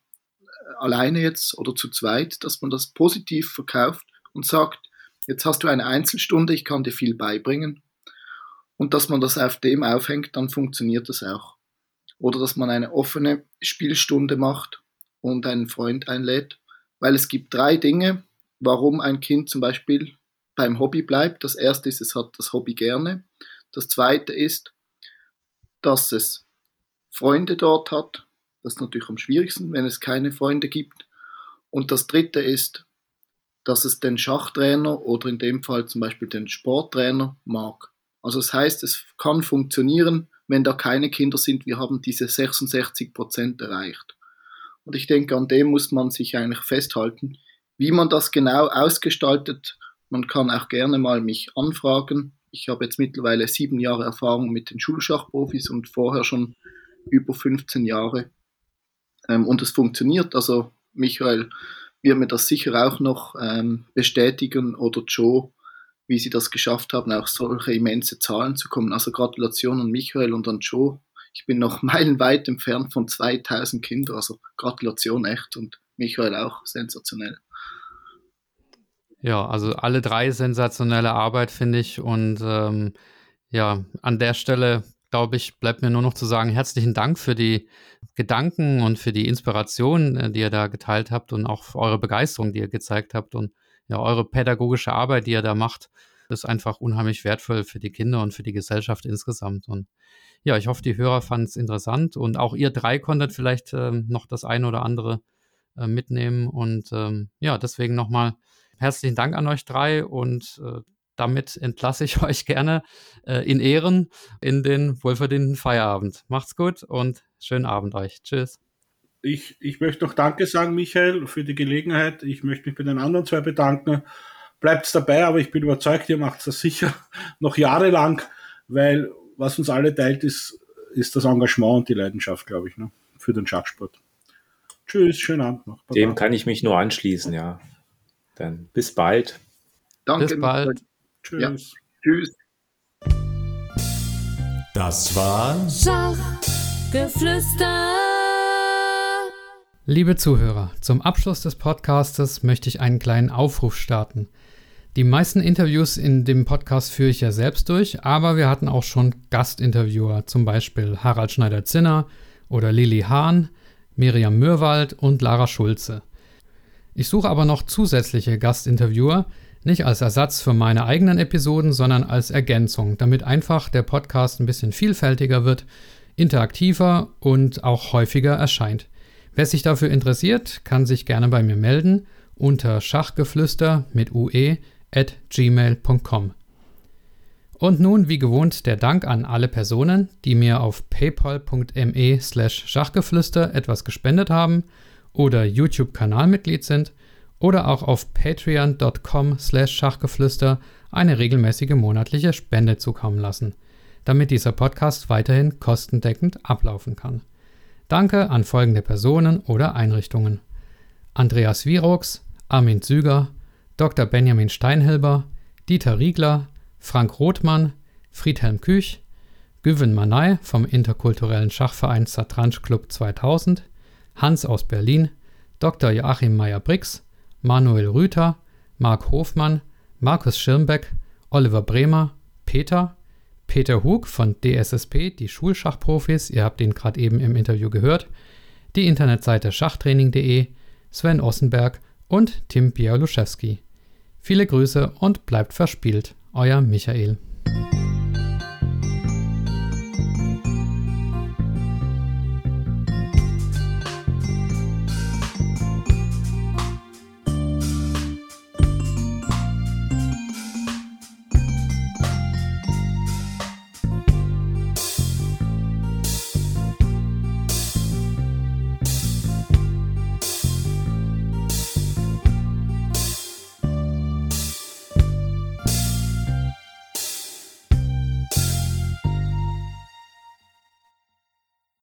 alleine jetzt oder zu zweit, dass man das positiv verkauft und sagt, Jetzt hast du eine Einzelstunde, ich kann dir viel beibringen. Und dass man das auf dem aufhängt, dann funktioniert das auch. Oder dass man eine offene Spielstunde macht und einen Freund einlädt. Weil es gibt drei Dinge, warum ein Kind zum Beispiel beim Hobby bleibt. Das erste ist, es hat das Hobby gerne. Das zweite ist, dass es Freunde dort hat. Das ist natürlich am schwierigsten, wenn es keine Freunde gibt. Und das dritte ist, dass es den Schachtrainer oder in dem Fall zum Beispiel den Sporttrainer mag. Also das heißt, es kann funktionieren, wenn da keine Kinder sind. Wir haben diese 66 Prozent erreicht. Und ich denke, an dem muss man sich eigentlich festhalten. Wie man das genau ausgestaltet, man kann auch gerne mal mich anfragen. Ich habe jetzt mittlerweile sieben Jahre Erfahrung mit den Schulschachprofis und vorher schon über 15 Jahre. Ähm, und es funktioniert. Also Michael wird mir das sicher auch noch ähm, bestätigen oder Joe, wie sie das geschafft haben, auch solche immense Zahlen zu kommen. Also Gratulation an Michael und an Joe. Ich bin noch meilenweit entfernt von 2000 Kindern. Also Gratulation echt und Michael auch sensationell. Ja, also alle drei sensationelle Arbeit, finde ich. Und ähm, ja, an der Stelle, glaube ich, bleibt mir nur noch zu sagen, herzlichen Dank für die Gedanken und für die Inspiration, äh, die ihr da geteilt habt und auch für eure Begeisterung, die ihr gezeigt habt und ja, eure pädagogische Arbeit, die ihr da macht, ist einfach unheimlich wertvoll für die Kinder und für die Gesellschaft insgesamt. Und ja, ich hoffe, die Hörer fanden es interessant und auch ihr drei konntet vielleicht ähm, noch das eine oder andere äh, mitnehmen. Und ähm, ja, deswegen nochmal Herzlichen Dank an euch drei und äh, damit entlasse ich euch gerne äh, in Ehren in den wohlverdienten Feierabend. Macht's gut und schönen Abend euch. Tschüss. Ich, ich möchte noch Danke sagen, Michael, für die Gelegenheit. Ich möchte mich bei den anderen zwei bedanken. Bleibt's dabei, aber ich bin überzeugt, ihr macht das sicher noch jahrelang, weil was uns alle teilt, ist, ist das Engagement und die Leidenschaft, glaube ich, ne, für den Schachsport. Tschüss, schönen Abend noch. Baba. Dem kann ich mich nur anschließen, ja. Dann bis bald. Danke. Bis bald. Tschüss. Ja. Tschüss. Das war Schachgeflüster. Liebe Zuhörer, zum Abschluss des Podcastes möchte ich einen kleinen Aufruf starten. Die meisten Interviews in dem Podcast führe ich ja selbst durch, aber wir hatten auch schon Gastinterviewer, zum Beispiel Harald Schneider-Zinner oder Lili Hahn, Miriam Mürwald und Lara Schulze. Ich suche aber noch zusätzliche Gastinterviewer, nicht als Ersatz für meine eigenen Episoden, sondern als Ergänzung, damit einfach der Podcast ein bisschen vielfältiger wird, interaktiver und auch häufiger erscheint. Wer sich dafür interessiert, kann sich gerne bei mir melden unter schachgeflüster mit ue at gmail.com. Und nun, wie gewohnt, der Dank an alle Personen, die mir auf paypal.me slash schachgeflüster etwas gespendet haben – oder YouTube-Kanalmitglied sind oder auch auf patreon.com slash Schachgeflüster eine regelmäßige monatliche Spende zukommen lassen, damit dieser Podcast weiterhin kostendeckend ablaufen kann. Danke an folgende Personen oder Einrichtungen. Andreas Wirox, Armin Züger, Dr. Benjamin Steinhilber, Dieter Riegler, Frank Rothmann, Friedhelm Küch, Güven Manay vom interkulturellen Schachverein Satranj Club 2000, Hans aus Berlin, Dr. Joachim Meyer-Brix, Manuel Rüther, Marc Hofmann, Markus Schirmbeck, Oliver Bremer, Peter, Peter Hug von DSSP, die Schulschachprofis, ihr habt ihn gerade eben im Interview gehört, die Internetseite schachtraining.de, Sven Ossenberg und Tim Bialuszewski. Viele Grüße und bleibt verspielt, euer Michael.